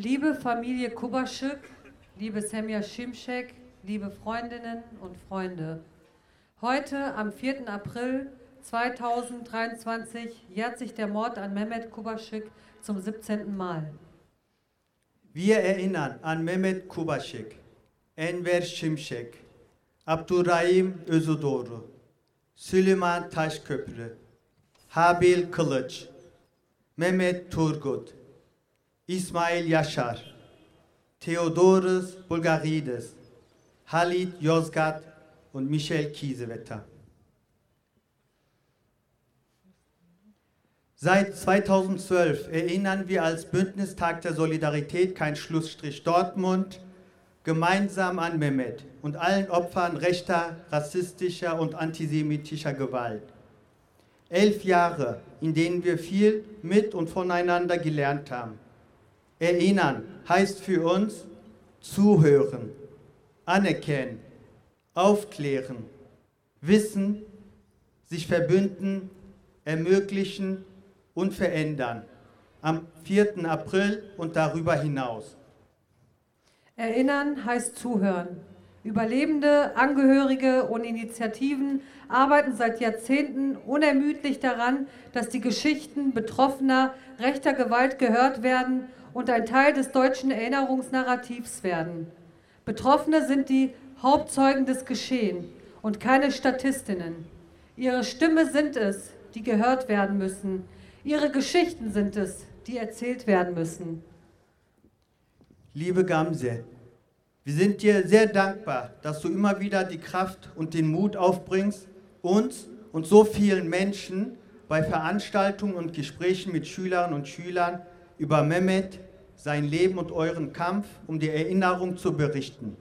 Liebe Familie Kubaschik, liebe Semja Schimschek, liebe Freundinnen und Freunde. Heute, am 4. April 2023, jährt sich der Mord an Mehmet Kubaschik zum 17. Mal. Wir erinnern an Mehmet Kubaschik, Enver Şimşek, Abdurrahim Özüdoğru, Süleyman Taşköprü, Habil Kılıç, Mehmet Turgut, İsmail Yaşar, Theodorus Bulgarides, Halit Yozgat und Michel Kiesewetter. Seit 2012 erinnern wir als Bündnistag der Solidarität kein Schlussstrich Dortmund gemeinsam an Mehmet und allen Opfern rechter, rassistischer und antisemitischer Gewalt. Elf Jahre, in denen wir viel mit und voneinander gelernt haben. Erinnern heißt für uns zuhören, anerkennen, aufklären, wissen, sich verbünden, ermöglichen und verändern. Am 4. April und darüber hinaus. Erinnern heißt zuhören. Überlebende, Angehörige und Initiativen arbeiten seit Jahrzehnten unermüdlich daran, dass die Geschichten Betroffener rechter Gewalt gehört werden und ein Teil des deutschen Erinnerungsnarrativs werden. Betroffene sind die Hauptzeugen des Geschehen und keine Statistinnen. Ihre Stimme sind es, die gehört werden müssen. Ihre Geschichten sind es, die erzählt werden müssen. Liebe Gamse, wir sind dir sehr dankbar, dass du immer wieder die Kraft und den Mut aufbringst, uns und so vielen Menschen bei Veranstaltungen und Gesprächen mit Schülerinnen und Schülern über Mehmet, sein Leben und euren Kampf um die Erinnerung zu berichten.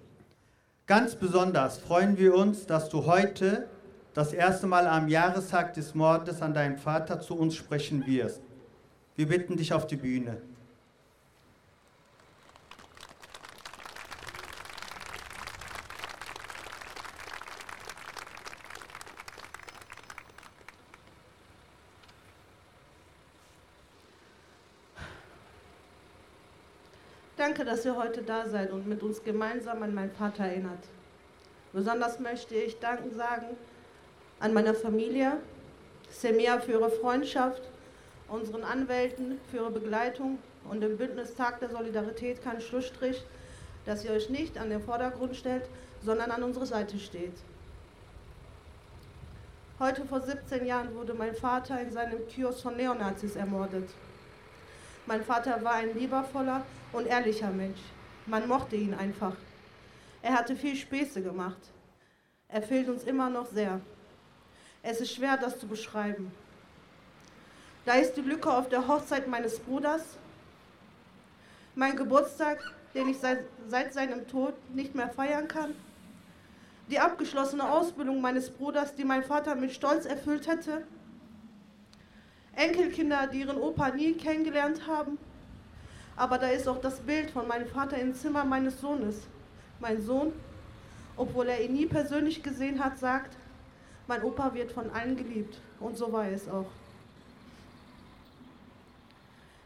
Ganz besonders freuen wir uns, dass du heute das erste Mal am Jahrestag des Mordes an deinem Vater zu uns sprechen wirst. Wir bitten dich auf die Bühne. Danke, dass ihr heute da seid und mit uns gemeinsam an meinen Vater erinnert. Besonders möchte ich Danken sagen an meine Familie, Semia für ihre Freundschaft, unseren Anwälten für ihre Begleitung und dem Bündnistag der Solidarität keinen Schlussstrich, dass ihr euch nicht an den Vordergrund stellt, sondern an unserer Seite steht. Heute vor 17 Jahren wurde mein Vater in seinem Kiosk von Neonazis ermordet. Mein Vater war ein liebevoller und ehrlicher Mensch. Man mochte ihn einfach. Er hatte viel Späße gemacht. Er fehlt uns immer noch sehr. Es ist schwer, das zu beschreiben. Da ist die Lücke auf der Hochzeit meines Bruders, mein Geburtstag, den ich seit, seit seinem Tod nicht mehr feiern kann, die abgeschlossene Ausbildung meines Bruders, die mein Vater mit Stolz erfüllt hätte, Enkelkinder, die ihren Opa nie kennengelernt haben. Aber da ist auch das Bild von meinem Vater im Zimmer meines Sohnes. Mein Sohn, obwohl er ihn nie persönlich gesehen hat, sagt, mein Opa wird von allen geliebt. Und so war es auch.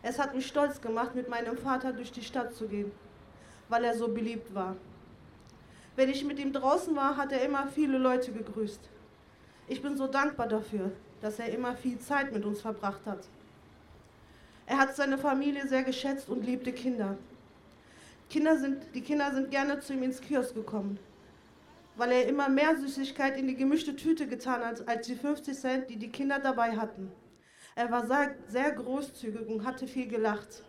Es hat mich stolz gemacht, mit meinem Vater durch die Stadt zu gehen, weil er so beliebt war. Wenn ich mit ihm draußen war, hat er immer viele Leute gegrüßt. Ich bin so dankbar dafür, dass er immer viel Zeit mit uns verbracht hat. Er hat seine Familie sehr geschätzt und liebte Kinder. Kinder sind, die Kinder sind gerne zu ihm ins Kiosk gekommen, weil er immer mehr Süßigkeit in die gemischte Tüte getan hat, als die 50 Cent, die die Kinder dabei hatten. Er war sehr, sehr großzügig und hatte viel gelacht.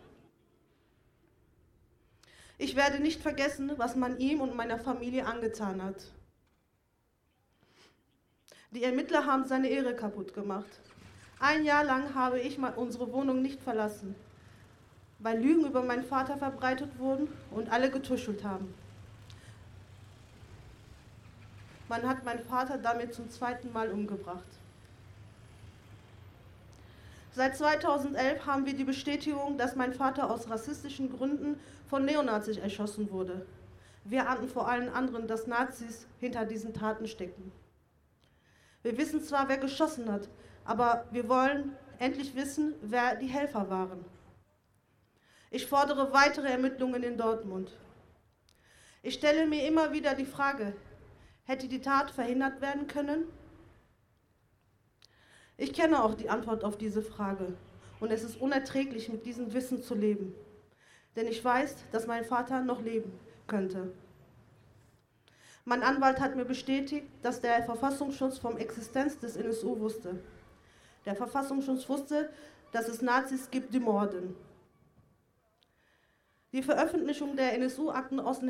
Ich werde nicht vergessen, was man ihm und meiner Familie angetan hat. Die Ermittler haben seine Ehre kaputt gemacht. Ein Jahr lang habe ich unsere Wohnung nicht verlassen, weil Lügen über meinen Vater verbreitet wurden und alle getuschelt haben. Man hat meinen Vater damit zum zweiten Mal umgebracht. Seit 2011 haben wir die Bestätigung, dass mein Vater aus rassistischen Gründen von Neonazis erschossen wurde. Wir ahnten vor allen anderen, dass Nazis hinter diesen Taten stecken. Wir wissen zwar, wer geschossen hat, aber wir wollen endlich wissen, wer die Helfer waren. Ich fordere weitere Ermittlungen in Dortmund. Ich stelle mir immer wieder die Frage, hätte die Tat verhindert werden können? Ich kenne auch die Antwort auf diese Frage und es ist unerträglich, mit diesem Wissen zu leben. Denn ich weiß, dass mein Vater noch leben könnte. Mein Anwalt hat mir bestätigt, dass der Verfassungsschutz vom Existenz des NSU wusste. Der Verfassungsschutz wusste, dass es Nazis gibt, die morden. Die Veröffentlichung der NSU-Akten aus,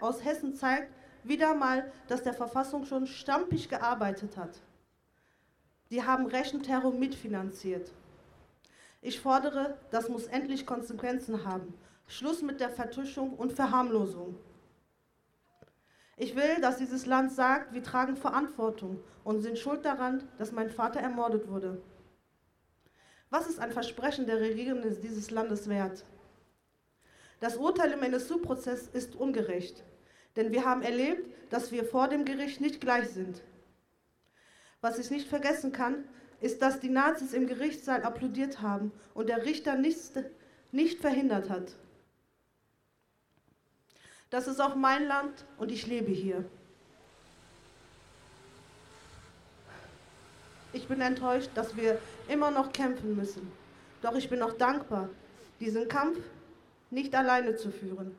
aus, Hessen zeigt wieder mal, dass der Verfassungsschutz stampig gearbeitet hat. Die haben Rechenterror mitfinanziert. Ich fordere, das muss endlich Konsequenzen haben. Schluss mit der Vertuschung und Verharmlosung. Ich will, dass dieses Land sagt, wir tragen Verantwortung und sind schuld daran, dass mein Vater ermordet wurde. Was ist ein Versprechen der Regierung dieses Landes wert? Das Urteil im NSU-Prozess ist ungerecht, denn wir haben erlebt, dass wir vor dem Gericht nicht gleich sind. Was ich nicht vergessen kann, ist, dass die Nazis im Gerichtssaal applaudiert haben und der Richter nichts, nicht verhindert hat. Das ist auch mein Land und ich lebe hier. Ich bin enttäuscht, dass wir immer noch kämpfen müssen. Doch ich bin auch dankbar, diesen Kampf nicht alleine zu führen.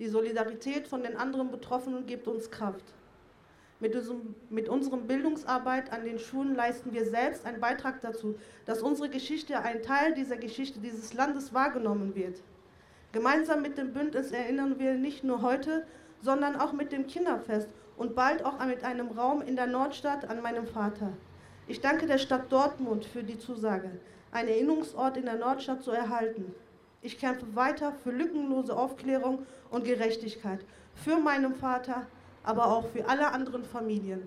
Die Solidarität von den anderen Betroffenen gibt uns Kraft. Mit, unserem, mit unserer Bildungsarbeit an den Schulen leisten wir selbst einen Beitrag dazu, dass unsere Geschichte, ein Teil dieser Geschichte dieses Landes wahrgenommen wird. Gemeinsam mit dem Bündnis erinnern wir nicht nur heute, sondern auch mit dem Kinderfest und bald auch mit einem Raum in der Nordstadt an meinem Vater. Ich danke der Stadt Dortmund für die Zusage, einen Erinnerungsort in der Nordstadt zu erhalten. Ich kämpfe weiter für lückenlose Aufklärung und Gerechtigkeit, für meinen Vater, aber auch für alle anderen Familien.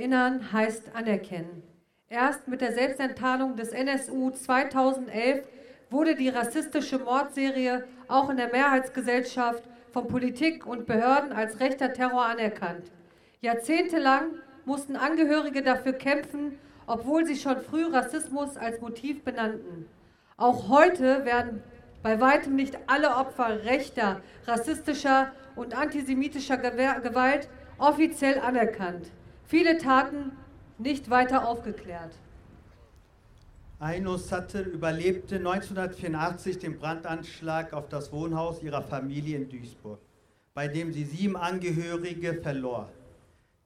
Erinnern heißt anerkennen. Erst mit der Selbstenttarnung des NSU 2011 wurde die rassistische Mordserie auch in der Mehrheitsgesellschaft von Politik und Behörden als rechter Terror anerkannt. Jahrzehntelang mussten Angehörige dafür kämpfen, obwohl sie schon früh Rassismus als Motiv benannten. Auch heute werden bei weitem nicht alle Opfer rechter, rassistischer und antisemitischer Gewalt offiziell anerkannt viele Taten nicht weiter aufgeklärt. Aino Sattel überlebte 1984 den Brandanschlag auf das Wohnhaus ihrer Familie in Duisburg, bei dem sie sieben Angehörige verlor.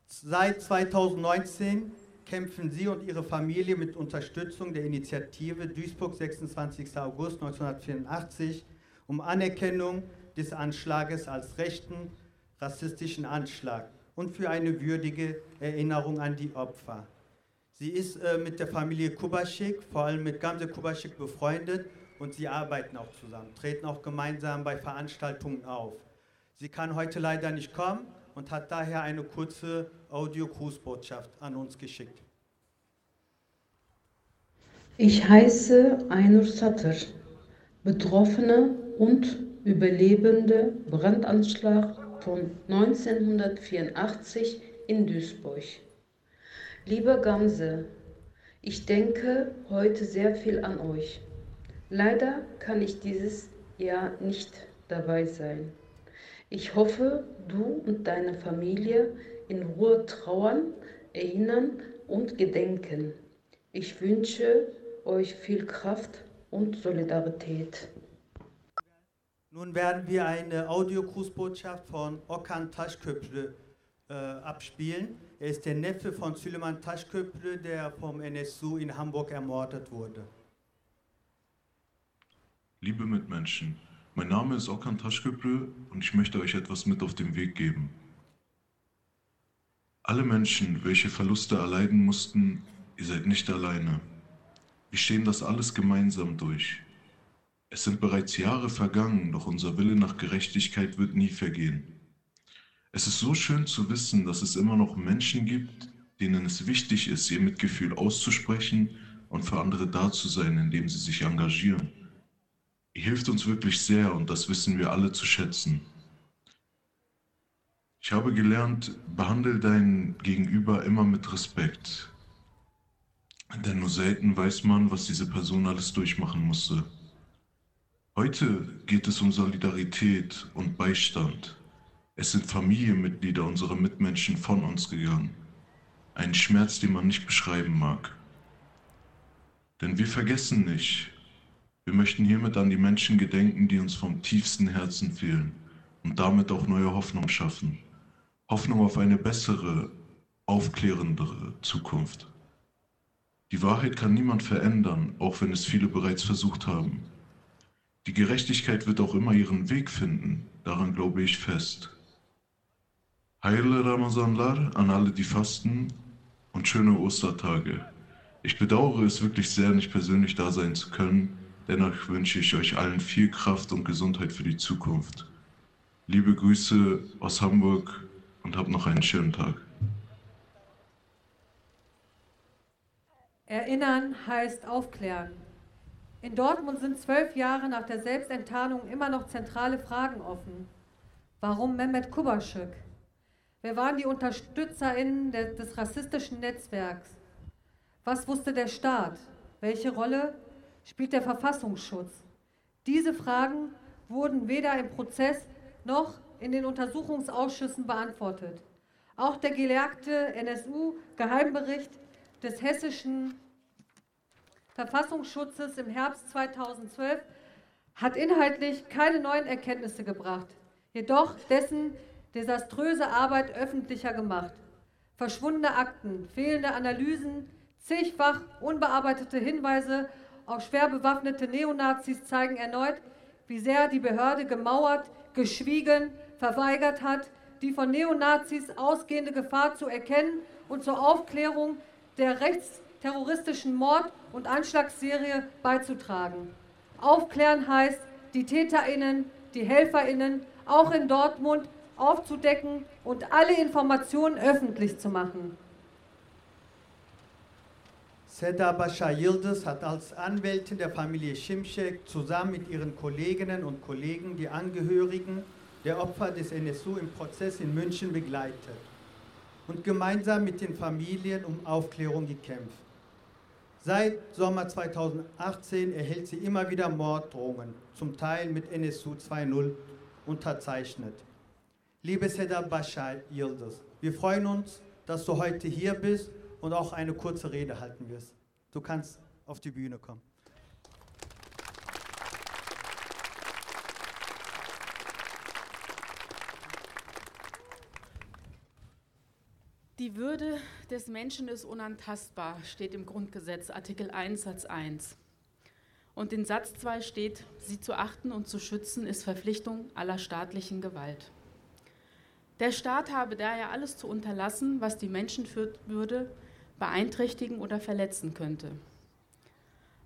Seit 2019 kämpfen sie und ihre Familie mit Unterstützung der Initiative Duisburg 26. August 1984 um Anerkennung des Anschlages als rechten rassistischen Anschlag und für eine würdige Erinnerung an die Opfer. Sie ist äh, mit der Familie Kubaschik, vor allem mit Gamse Kubaschik befreundet und sie arbeiten auch zusammen, treten auch gemeinsam bei Veranstaltungen auf. Sie kann heute leider nicht kommen und hat daher eine kurze Audio-Grußbotschaft an uns geschickt. Ich heiße Ainur Satır, Betroffene und Überlebende Brandanschlag von 1984 in Duisburg. Lieber Gamse, ich denke heute sehr viel an euch. Leider kann ich dieses Jahr nicht dabei sein. Ich hoffe, du und deine Familie in Ruhe trauern, erinnern und gedenken. Ich wünsche euch viel Kraft und Solidarität. Nun werden wir eine Audiogrußbotschaft von Okan Taschköprü äh, abspielen. Er ist der Neffe von Süleyman Taschköprü, der vom NSU in Hamburg ermordet wurde. Liebe Mitmenschen, mein Name ist Okan Taschköprü und ich möchte euch etwas mit auf den Weg geben. Alle Menschen, welche Verluste erleiden mussten, ihr seid nicht alleine. Wir stehen das alles gemeinsam durch. Es sind bereits Jahre vergangen, doch unser Wille nach Gerechtigkeit wird nie vergehen. Es ist so schön zu wissen, dass es immer noch Menschen gibt, denen es wichtig ist, ihr Mitgefühl auszusprechen und für andere da zu sein, indem sie sich engagieren. Ihr hilft uns wirklich sehr und das wissen wir alle zu schätzen. Ich habe gelernt, behandle dein Gegenüber immer mit Respekt. Denn nur selten weiß man, was diese Person alles durchmachen musste. Heute geht es um Solidarität und Beistand. Es sind Familienmitglieder unserer Mitmenschen von uns gegangen. Ein Schmerz, den man nicht beschreiben mag. Denn wir vergessen nicht. Wir möchten hiermit an die Menschen gedenken, die uns vom tiefsten Herzen fehlen und damit auch neue Hoffnung schaffen. Hoffnung auf eine bessere, aufklärendere Zukunft. Die Wahrheit kann niemand verändern, auch wenn es viele bereits versucht haben. Die Gerechtigkeit wird auch immer ihren Weg finden, daran glaube ich fest. Heile Ramazanlar an alle, die fasten und schöne Ostertage. Ich bedauere es wirklich sehr, nicht persönlich da sein zu können, dennoch wünsche ich euch allen viel Kraft und Gesundheit für die Zukunft. Liebe Grüße aus Hamburg und habt noch einen schönen Tag. Erinnern heißt aufklären. In Dortmund sind zwölf Jahre nach der Selbstenttarnung immer noch zentrale Fragen offen. Warum Mehmet Kubaschek? Wer waren die UnterstützerInnen des rassistischen Netzwerks? Was wusste der Staat? Welche Rolle spielt der Verfassungsschutz? Diese Fragen wurden weder im Prozess noch in den Untersuchungsausschüssen beantwortet. Auch der gelehrte NSU-Geheimbericht des hessischen Verfassungsschutzes im Herbst 2012 hat inhaltlich keine neuen Erkenntnisse gebracht, jedoch dessen desaströse Arbeit öffentlicher gemacht. Verschwundene Akten, fehlende Analysen, zigfach unbearbeitete Hinweise auf schwer bewaffnete Neonazis zeigen erneut, wie sehr die Behörde gemauert, geschwiegen, verweigert hat, die von Neonazis ausgehende Gefahr zu erkennen und zur Aufklärung der rechts terroristischen Mord- und Anschlagsserie beizutragen. Aufklären heißt, die TäterInnen, die HelferInnen, auch in Dortmund aufzudecken und alle Informationen öffentlich zu machen. Seda Bascha Yildiz hat als Anwältin der Familie Şimşek zusammen mit ihren Kolleginnen und Kollegen die Angehörigen der Opfer des NSU im Prozess in München begleitet und gemeinsam mit den Familien um Aufklärung gekämpft. Seit Sommer 2018 erhält sie immer wieder Morddrohungen, zum Teil mit NSU 2.0 unterzeichnet. Liebe Seda Bashar Yildiz, wir freuen uns, dass du heute hier bist und auch eine kurze Rede halten wirst. Du kannst auf die Bühne kommen. Die Würde des Menschen ist unantastbar, steht im Grundgesetz, Artikel 1 Satz 1. Und in Satz 2 steht, sie zu achten und zu schützen ist Verpflichtung aller staatlichen Gewalt. Der Staat habe daher alles zu unterlassen, was die Menschenwürde beeinträchtigen oder verletzen könnte.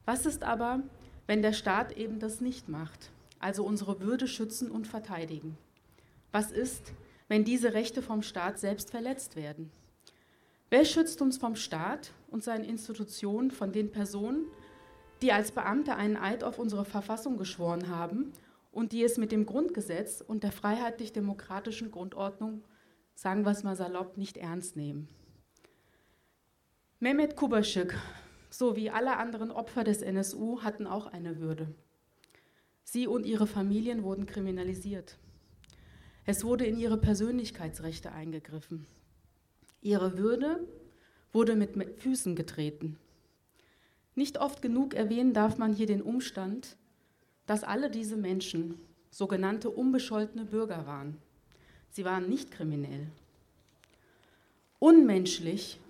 Was ist aber, wenn der Staat eben das nicht macht, also unsere Würde schützen und verteidigen? Was ist, wenn diese Rechte vom Staat selbst verletzt werden? Wer schützt uns vom Staat und seinen Institutionen, von den Personen, die als Beamte einen Eid auf unsere Verfassung geschworen haben und die es mit dem Grundgesetz und der freiheitlich-demokratischen Grundordnung, sagen wir es mal salopp, nicht ernst nehmen? Mehmet Kubaschik sowie alle anderen Opfer des NSU hatten auch eine Würde. Sie und ihre Familien wurden kriminalisiert. Es wurde in ihre Persönlichkeitsrechte eingegriffen. Ihre Würde wurde mit Füßen getreten. Nicht oft genug erwähnen darf man hier den Umstand, dass alle diese Menschen sogenannte unbescholtene Bürger waren. Sie waren nicht kriminell. Unmenschlich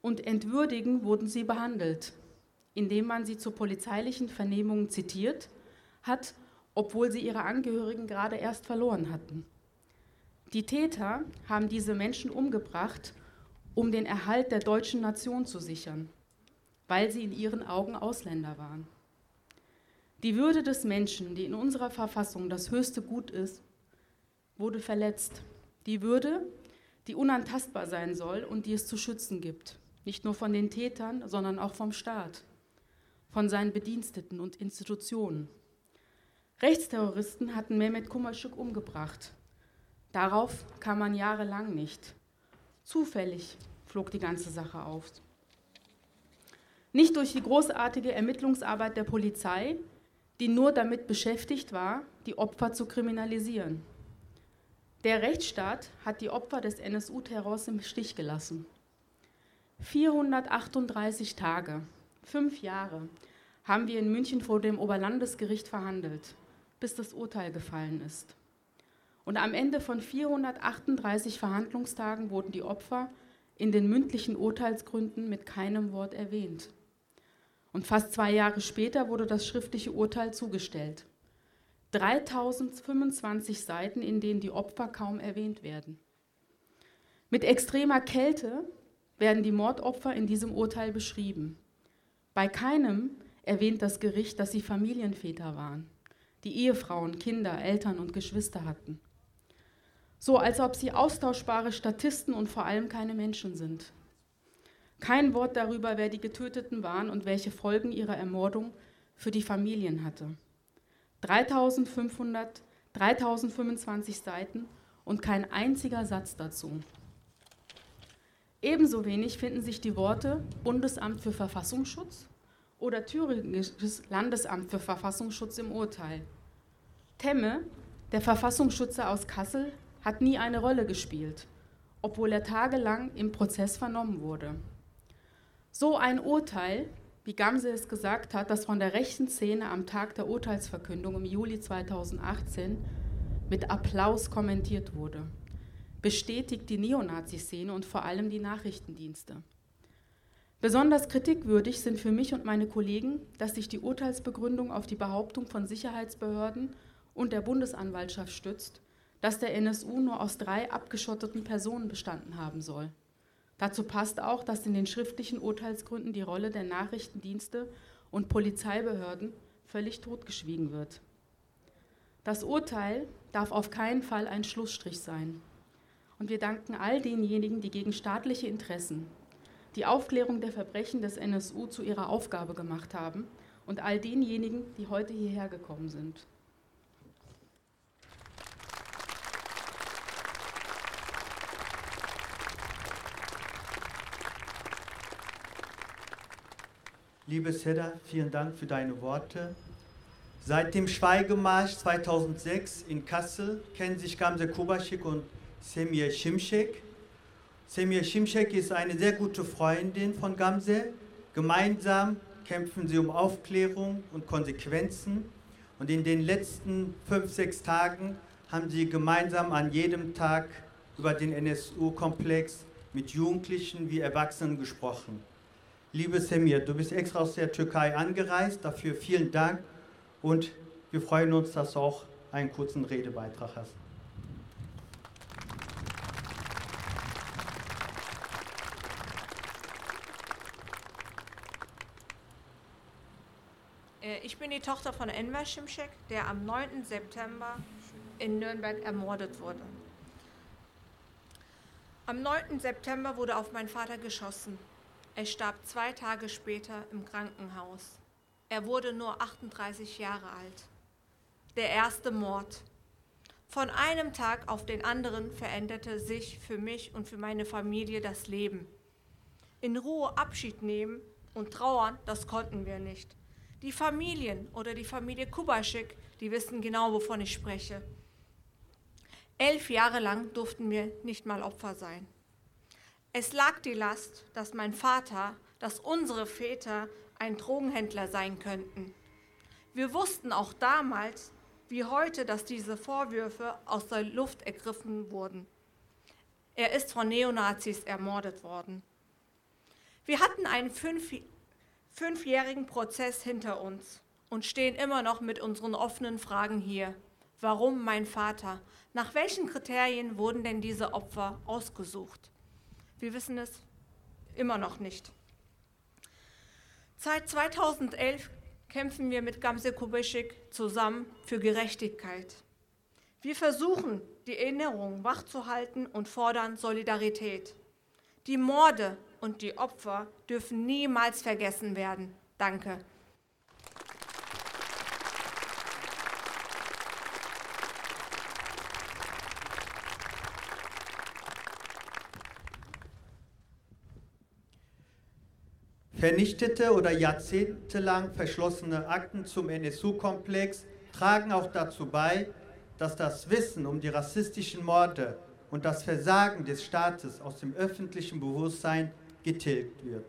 und entwürdigend wurden sie behandelt, indem man sie zu polizeilichen Vernehmungen zitiert hat, obwohl sie ihre Angehörigen gerade erst verloren hatten. Die Täter haben diese Menschen umgebracht, um den Erhalt der deutschen Nation zu sichern, weil sie in ihren Augen Ausländer waren. Die Würde des Menschen, die in unserer Verfassung das höchste Gut ist, wurde verletzt. Die Würde, die unantastbar sein soll und die es zu schützen gibt, nicht nur von den Tätern, sondern auch vom Staat, von seinen Bediensteten und Institutionen. Rechtsterroristen hatten Mehmet Kumaschuk umgebracht. Darauf kam man jahrelang nicht. Zufällig flog die ganze Sache auf. Nicht durch die großartige Ermittlungsarbeit der Polizei, die nur damit beschäftigt war, die Opfer zu kriminalisieren. Der Rechtsstaat hat die Opfer des NSU-Terrors im Stich gelassen. 438 Tage, fünf Jahre, haben wir in München vor dem Oberlandesgericht verhandelt, bis das Urteil gefallen ist. Und am Ende von 438 Verhandlungstagen wurden die Opfer in den mündlichen Urteilsgründen mit keinem Wort erwähnt. Und fast zwei Jahre später wurde das schriftliche Urteil zugestellt. 3025 Seiten, in denen die Opfer kaum erwähnt werden. Mit extremer Kälte werden die Mordopfer in diesem Urteil beschrieben. Bei keinem erwähnt das Gericht, dass sie Familienväter waren, die Ehefrauen, Kinder, Eltern und Geschwister hatten. So als ob sie austauschbare Statisten und vor allem keine Menschen sind. Kein Wort darüber, wer die Getöteten waren und welche Folgen ihrer Ermordung für die Familien hatte. 3500, 3025 Seiten und kein einziger Satz dazu. Ebenso wenig finden sich die Worte Bundesamt für Verfassungsschutz oder Thüringisches Landesamt für Verfassungsschutz im Urteil. Temme, der Verfassungsschützer aus Kassel, hat nie eine Rolle gespielt, obwohl er tagelang im Prozess vernommen wurde. So ein Urteil, wie Gamse es gesagt hat, das von der rechten Szene am Tag der Urteilsverkündung im Juli 2018 mit Applaus kommentiert wurde, bestätigt die Neonazi-Szene und vor allem die Nachrichtendienste. Besonders kritikwürdig sind für mich und meine Kollegen, dass sich die Urteilsbegründung auf die Behauptung von Sicherheitsbehörden und der Bundesanwaltschaft stützt, dass der NSU nur aus drei abgeschotteten Personen bestanden haben soll. Dazu passt auch, dass in den schriftlichen Urteilsgründen die Rolle der Nachrichtendienste und Polizeibehörden völlig totgeschwiegen wird. Das Urteil darf auf keinen Fall ein Schlussstrich sein. Und wir danken all denjenigen, die gegen staatliche Interessen die Aufklärung der Verbrechen des NSU zu ihrer Aufgabe gemacht haben und all denjenigen, die heute hierher gekommen sind. Liebe Seda, vielen Dank für deine Worte. Seit dem Schweigemarsch 2006 in Kassel kennen sich Gamze Kubaschik und Semir Şimşek. Semir Şimşek ist eine sehr gute Freundin von Gamze. Gemeinsam kämpfen sie um Aufklärung und Konsequenzen. Und in den letzten fünf, sechs Tagen haben sie gemeinsam an jedem Tag über den NSU-Komplex mit Jugendlichen wie Erwachsenen gesprochen. Liebe Semir, du bist extra aus der Türkei angereist, dafür vielen Dank und wir freuen uns, dass du auch einen kurzen Redebeitrag hast. Äh, ich bin die Tochter von Enver Şimşek, der am 9. September in Nürnberg ermordet wurde. Am 9. September wurde auf meinen Vater geschossen. Er starb zwei Tage später im Krankenhaus. Er wurde nur 38 Jahre alt. Der erste Mord. Von einem Tag auf den anderen veränderte sich für mich und für meine Familie das Leben. In Ruhe Abschied nehmen und trauern, das konnten wir nicht. Die Familien oder die Familie Kubaschik, die wissen genau, wovon ich spreche. Elf Jahre lang durften wir nicht mal Opfer sein. Es lag die Last, dass mein Vater, dass unsere Väter ein Drogenhändler sein könnten. Wir wussten auch damals, wie heute, dass diese Vorwürfe aus der Luft ergriffen wurden. Er ist von Neonazis ermordet worden. Wir hatten einen fünf, fünfjährigen Prozess hinter uns und stehen immer noch mit unseren offenen Fragen hier. Warum mein Vater? Nach welchen Kriterien wurden denn diese Opfer ausgesucht? Wir wissen es immer noch nicht. Seit 2011 kämpfen wir mit Gamse Kubeschik zusammen für Gerechtigkeit. Wir versuchen, die Erinnerung wachzuhalten und fordern Solidarität. Die Morde und die Opfer dürfen niemals vergessen werden. Danke. Vernichtete oder jahrzehntelang verschlossene Akten zum NSU-Komplex tragen auch dazu bei, dass das Wissen um die rassistischen Morde und das Versagen des Staates aus dem öffentlichen Bewusstsein getilgt wird.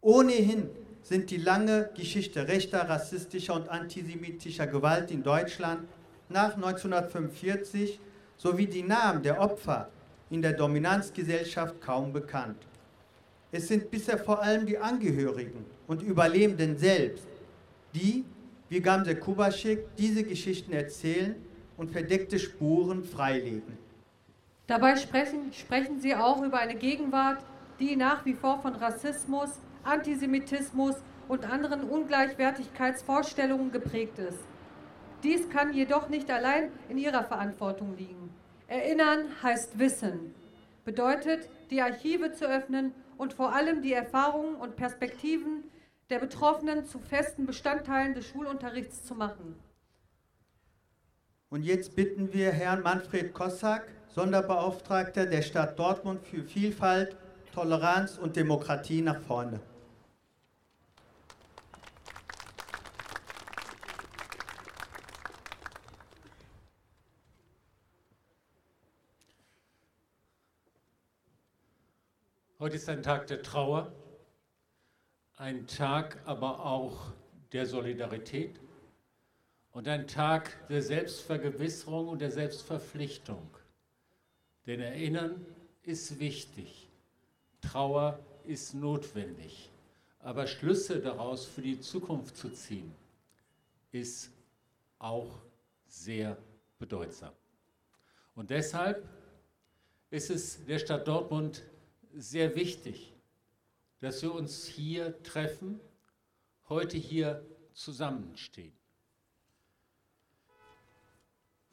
Ohnehin sind die lange Geschichte rechter, rassistischer und antisemitischer Gewalt in Deutschland nach 1945 sowie die Namen der Opfer in der Dominanzgesellschaft kaum bekannt. Es sind bisher vor allem die Angehörigen und Überlebenden selbst, die, wie Gamse Kubaschik, diese Geschichten erzählen und verdeckte Spuren freilegen. Dabei sprechen, sprechen sie auch über eine Gegenwart, die nach wie vor von Rassismus, Antisemitismus und anderen Ungleichwertigkeitsvorstellungen geprägt ist. Dies kann jedoch nicht allein in ihrer Verantwortung liegen. Erinnern heißt Wissen, bedeutet, die Archive zu öffnen und vor allem die Erfahrungen und Perspektiven der Betroffenen zu festen Bestandteilen des Schulunterrichts zu machen. Und jetzt bitten wir Herrn Manfred Kossack, Sonderbeauftragter der Stadt Dortmund für Vielfalt, Toleranz und Demokratie nach vorne. Heute ist ein Tag der Trauer, ein Tag aber auch der Solidarität und ein Tag der Selbstvergewisserung und der Selbstverpflichtung. Denn Erinnern ist wichtig, Trauer ist notwendig, aber Schlüsse daraus für die Zukunft zu ziehen, ist auch sehr bedeutsam. Und deshalb ist es der Stadt Dortmund sehr wichtig, dass wir uns hier treffen, heute hier zusammenstehen.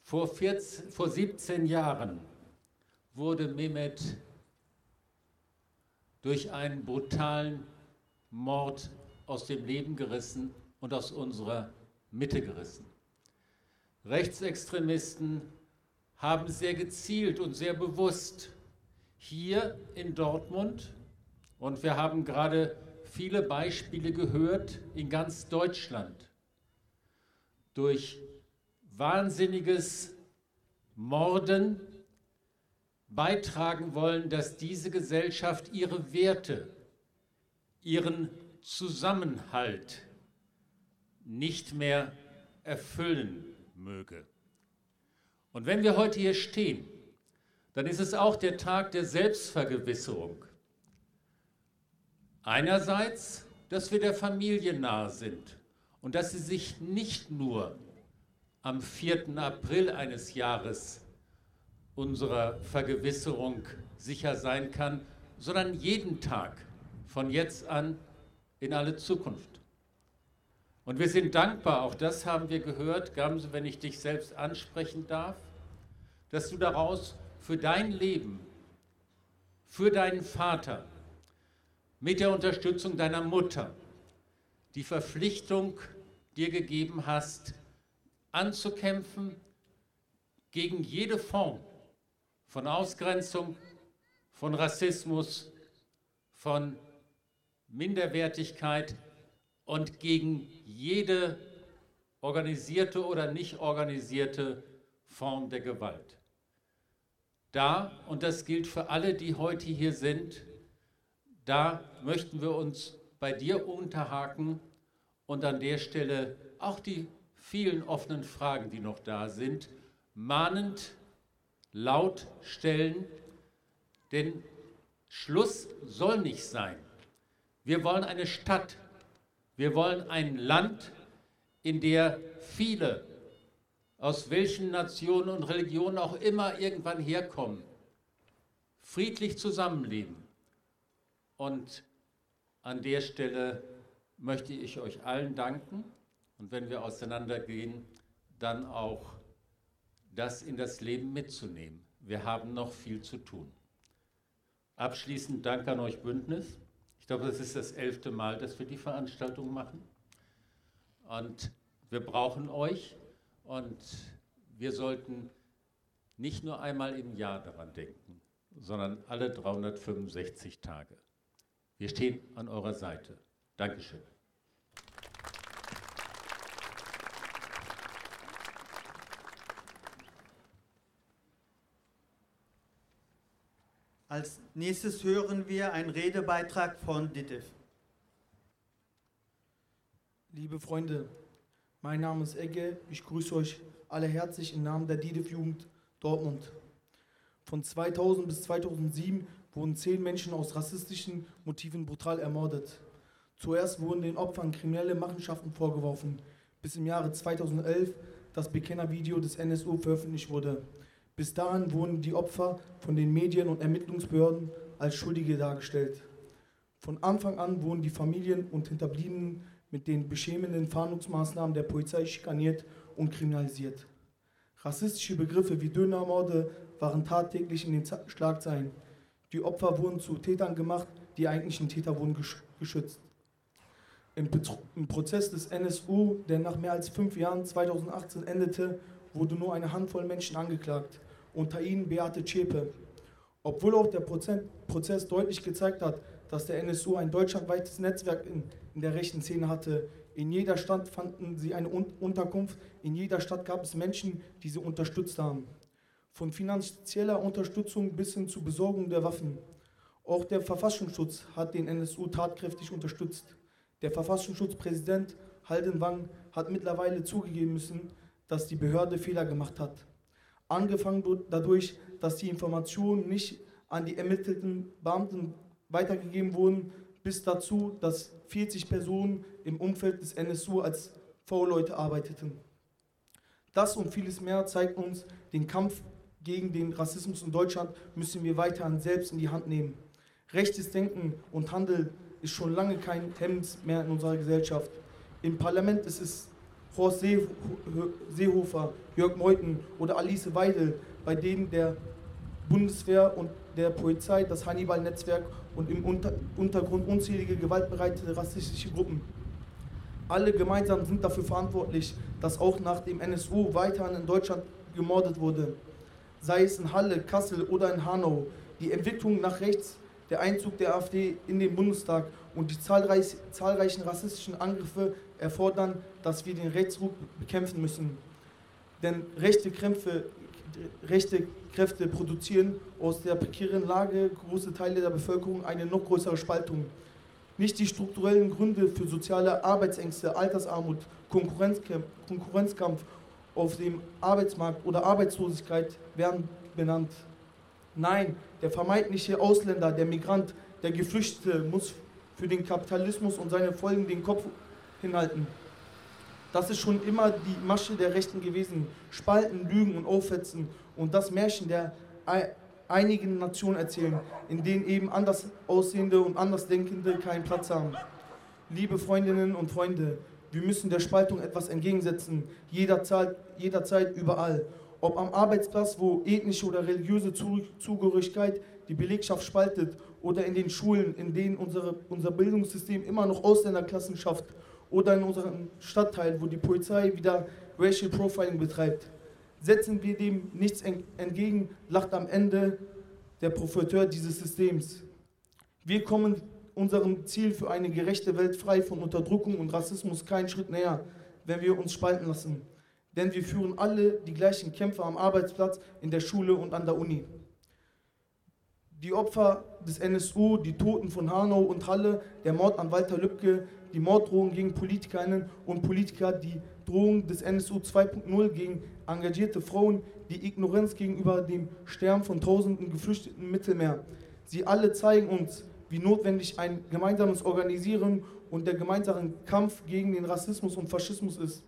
Vor, 14, vor 17 Jahren wurde Mehmet durch einen brutalen Mord aus dem Leben gerissen und aus unserer Mitte gerissen. Rechtsextremisten haben sehr gezielt und sehr bewusst hier in Dortmund und wir haben gerade viele Beispiele gehört in ganz Deutschland durch wahnsinniges Morden beitragen wollen, dass diese Gesellschaft ihre Werte, ihren Zusammenhalt nicht mehr erfüllen möge. Und wenn wir heute hier stehen, dann ist es auch der Tag der Selbstvergewisserung. Einerseits, dass wir der Familie nahe sind und dass sie sich nicht nur am 4. April eines Jahres unserer Vergewisserung sicher sein kann, sondern jeden Tag von jetzt an in alle Zukunft. Und wir sind dankbar, auch das haben wir gehört, Gamse, wenn ich dich selbst ansprechen darf, dass du daraus für dein Leben, für deinen Vater, mit der Unterstützung deiner Mutter, die Verpflichtung dir gegeben hast, anzukämpfen gegen jede Form von Ausgrenzung, von Rassismus, von Minderwertigkeit und gegen jede organisierte oder nicht organisierte Form der Gewalt da, und das gilt für alle, die heute hier sind, da möchten wir uns bei dir unterhaken und an der Stelle auch die vielen offenen Fragen, die noch da sind, mahnend laut stellen, denn Schluss soll nicht sein. Wir wollen eine Stadt, wir wollen ein Land, in der viele aus welchen Nationen und Religionen auch immer irgendwann herkommen, friedlich zusammenleben. Und an der Stelle möchte ich euch allen danken und wenn wir auseinandergehen, dann auch das in das Leben mitzunehmen. Wir haben noch viel zu tun. Abschließend Dank an euch Bündnis. Ich glaube, das ist das elfte Mal, dass wir die Veranstaltung machen. Und wir brauchen euch. Und wir sollten nicht nur einmal im Jahr daran denken, sondern alle 365 Tage. Wir stehen an eurer Seite. Dankeschön. Als nächstes hören wir einen Redebeitrag von Dittif. Liebe Freunde, mein Name ist Egge. Ich grüße euch alle herzlich im Namen der DIDIF-Jugend Dortmund. Von 2000 bis 2007 wurden zehn Menschen aus rassistischen Motiven brutal ermordet. Zuerst wurden den Opfern kriminelle Machenschaften vorgeworfen, bis im Jahre 2011 das Bekennervideo des NSU veröffentlicht wurde. Bis dahin wurden die Opfer von den Medien und Ermittlungsbehörden als Schuldige dargestellt. Von Anfang an wurden die Familien und Hinterbliebenen mit den beschämenden Fahndungsmaßnahmen der Polizei schikaniert und kriminalisiert. Rassistische Begriffe wie Dönermorde waren tagtäglich in den Schlagzeilen. Die Opfer wurden zu Tätern gemacht, die eigentlichen Täter wurden geschützt. Im, Im, Prozess des NSU, der nach mehr als fünf Jahren 2018 endete, wurde nur eine Handvoll Menschen angeklagt, unter ihnen Beate Zschäpe. Obwohl auch der Prozess deutlich gezeigt hat, dass der NSU ein deutschlandweites Netzwerk in, in der rechten Szene hatte. In jeder Stadt fanden sie eine Unterkunft, in jeder Stadt gab es Menschen, die sie unterstützt haben. Von finanzieller Unterstützung bis hin zur Besorgung der Waffen. Auch der Verfassungsschutz hat den NSU tatkräftig unterstützt. Der Verfassungsschutzpräsident Halden Wang hat mittlerweile zugegeben müssen, dass die Behörde Fehler gemacht hat. Angefangen dadurch, dass die Informationen nicht an die ermittelten Beamten weitergegeben wurden, bis dazu, dass 40 Personen im Umfeld des NSU als V-Leute arbeiteten. Das und vieles mehr zeigt uns, den Kampf gegen den Rassismus in Deutschland müssen wir weiterhin selbst in die Hand nehmen. Rechtes Denken und Handeln ist schon lange kein Hemmnis mehr in unserer Gesellschaft. Im Parlament ist es Horst Seehofer, Jörg Meuthen oder Alice Weidel, bei denen der Bundeswehr und der Polizei das Hannibal-Netzwerk und im Unter Untergrund unzählige gewaltbereite rassistische Gruppen. Alle gemeinsam sind dafür verantwortlich, dass auch nach dem NSU weiterhin in Deutschland gemordet wurde. Sei es in Halle, Kassel oder in Hanau. Die Entwicklung nach rechts, der Einzug der AfD in den Bundestag und die zahlreich, zahlreichen rassistischen Angriffe erfordern, dass wir den Rechtsruck bekämpfen müssen. Denn rechte Krämpfe, rechte Kräfte produzieren aus der prekären Lage große Teile der Bevölkerung eine noch größere Spaltung. Nicht die strukturellen Gründe für soziale Arbeitsängste, Altersarmut, Konkurrenzkampf, auf dem Arbeitsmarkt oder Arbeitslosigkeit werden benannt. Nein, der vermeintliche Ausländer, der Migrant, der Geflüchtete muss für den Kapitalismus und seine Folgen den Kopf hinhalten. Das ist schon immer die Masche der Rechten gewesen. Spalten, Lügen und Aufhetzen und das Märchen der einigen Nationen erzählen, in denen eben anders aussehende und andersdenkende keinen Platz haben. Liebe Freundinnen und Freunde, wir müssen der Spaltung etwas entgegensetzen, jederzeit, jederzeit überall. Ob am Arbeitsplatz, wo ethnische oder religiöse Zugehörigkeit die Belegschaft spaltet, oder in den Schulen, in denen unsere, unser Bildungssystem immer noch Ausländerklassen schafft, oder in unserem Stadtteil, wo die Polizei wieder Racial Profiling betreibt setzen wir dem nichts entgegen, lacht am Ende der Profiteur dieses Systems. Wir kommen unserem Ziel für eine gerechte Welt frei von Unterdrückung und Rassismus keinen Schritt näher, wenn wir uns spalten lassen. Denn wir führen alle die gleichen Kämpfe am Arbeitsplatz, in der Schule und an der Uni. Die Opfer des NSU, die Toten von Hanau und Halle, der Mord an Walter Lübcke, die Morddrohungen gegen Politikerinnen und Politiker, die Drohung des NSU 2.0 gegen engagierte Frauen, die Ignoranz gegenüber dem Sterben von tausenden Geflüchteten im Mittelmeer. Sie alle zeigen uns, wie notwendig ein gemeinsames Organisieren und der gemeinsame Kampf gegen den Rassismus und Faschismus ist.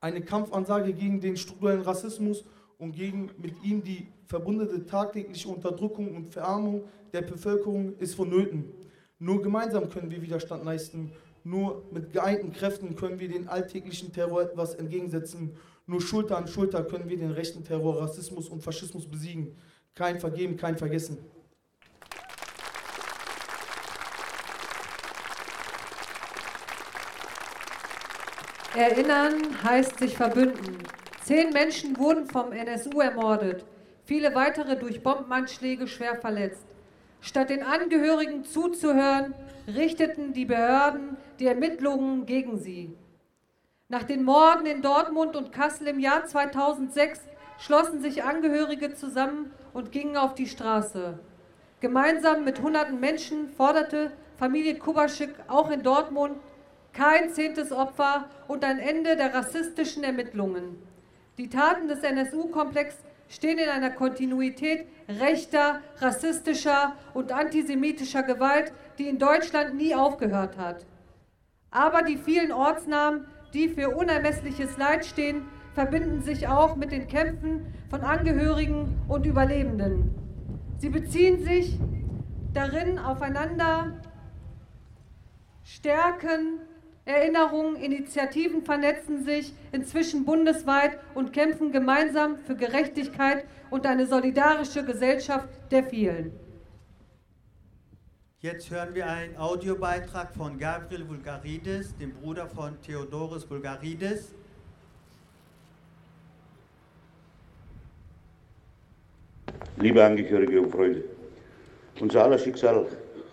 Eine Kampfansage gegen den strukturellen Rassismus und gegen mit ihm die verbundene tagtägliche Unterdrückung und Verarmung der Bevölkerung ist vonnöten. Nur gemeinsam können wir Widerstand leisten nur mit geeinten Kräften können wir den alltäglichen Terror etwas entgegensetzen. Nur Schulter an Schulter können wir den rechten Terror, Rassismus und Faschismus besiegen. Kein Vergeben, kein Vergessen. Erinnern heißt sich verbünden. Zehn Menschen wurden vom NSU ermordet, viele weitere durch Bombenanschläge schwer verletzt. Statt den Angehörigen zuzuhören, richteten die Behörden die Ermittlungen gegen sie. Nach den Morden in Dortmund und Kassel im Jahr 2006 schlossen sich Angehörige zusammen und gingen auf die Straße. Gemeinsam mit hunderten Menschen forderte Familie Kubaschik auch in Dortmund kein zehntes Opfer und ein Ende der rassistischen Ermittlungen. Die Taten des NSU-Komplex stehen in einer Kontinuität rechter, rassistischer und antisemitischer Gewalt, die in Deutschland nie aufgehört hat. Aber die vielen Ortsnamen, die für unermessliches Leid stehen, verbinden sich auch mit den Kämpfen von Angehörigen und Überlebenden. Sie beziehen sich darin aufeinander, stärken Erinnerungen, Initiativen vernetzen sich inzwischen bundesweit und kämpfen gemeinsam für Gerechtigkeit und eine solidarische Gesellschaft der vielen. Jetzt hören wir einen Audiobeitrag von Gabriel Vulgarides, dem Bruder von Theodoros Vulgarides. Liebe Angehörige und Freunde, unser aller Schicksal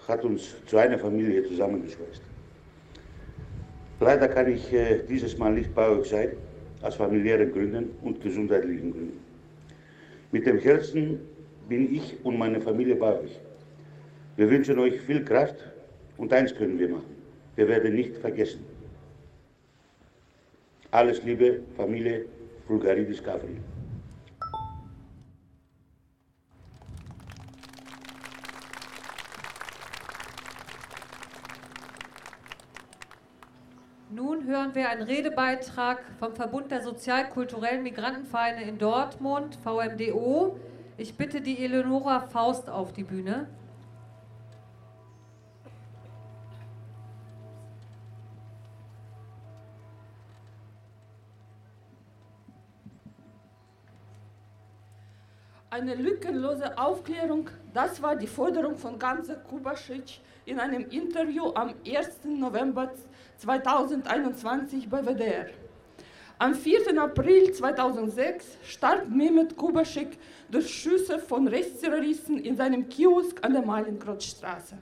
hat uns zu einer Familie zusammengeschweißt. Leider kann ich äh, dieses Mal nicht bei euch sein, aus familiären Gründen und gesundheitlichen Gründen. Mit dem Herzen bin ich und meine Familie bei euch. Wir wünschen euch viel Kraft und eins können wir machen. Wir werden nicht vergessen. Alles Liebe, Familie Bulgaridis Gavri. Hören wir einen Redebeitrag vom Verbund der sozialkulturellen Migrantenvereine in Dortmund, VMDO. Ich bitte die Eleonora Faust auf die Bühne. Eine lückenlose Aufklärung, das war die Forderung von Ganze Kubaschitsch in einem Interview am 1. November 2021 bei WDR. Am 4. April 2006 starb Mehmet Kubaschik durch Schüsse von Rechtsterroristen in seinem Kiosk an der Malinkrotzstraße.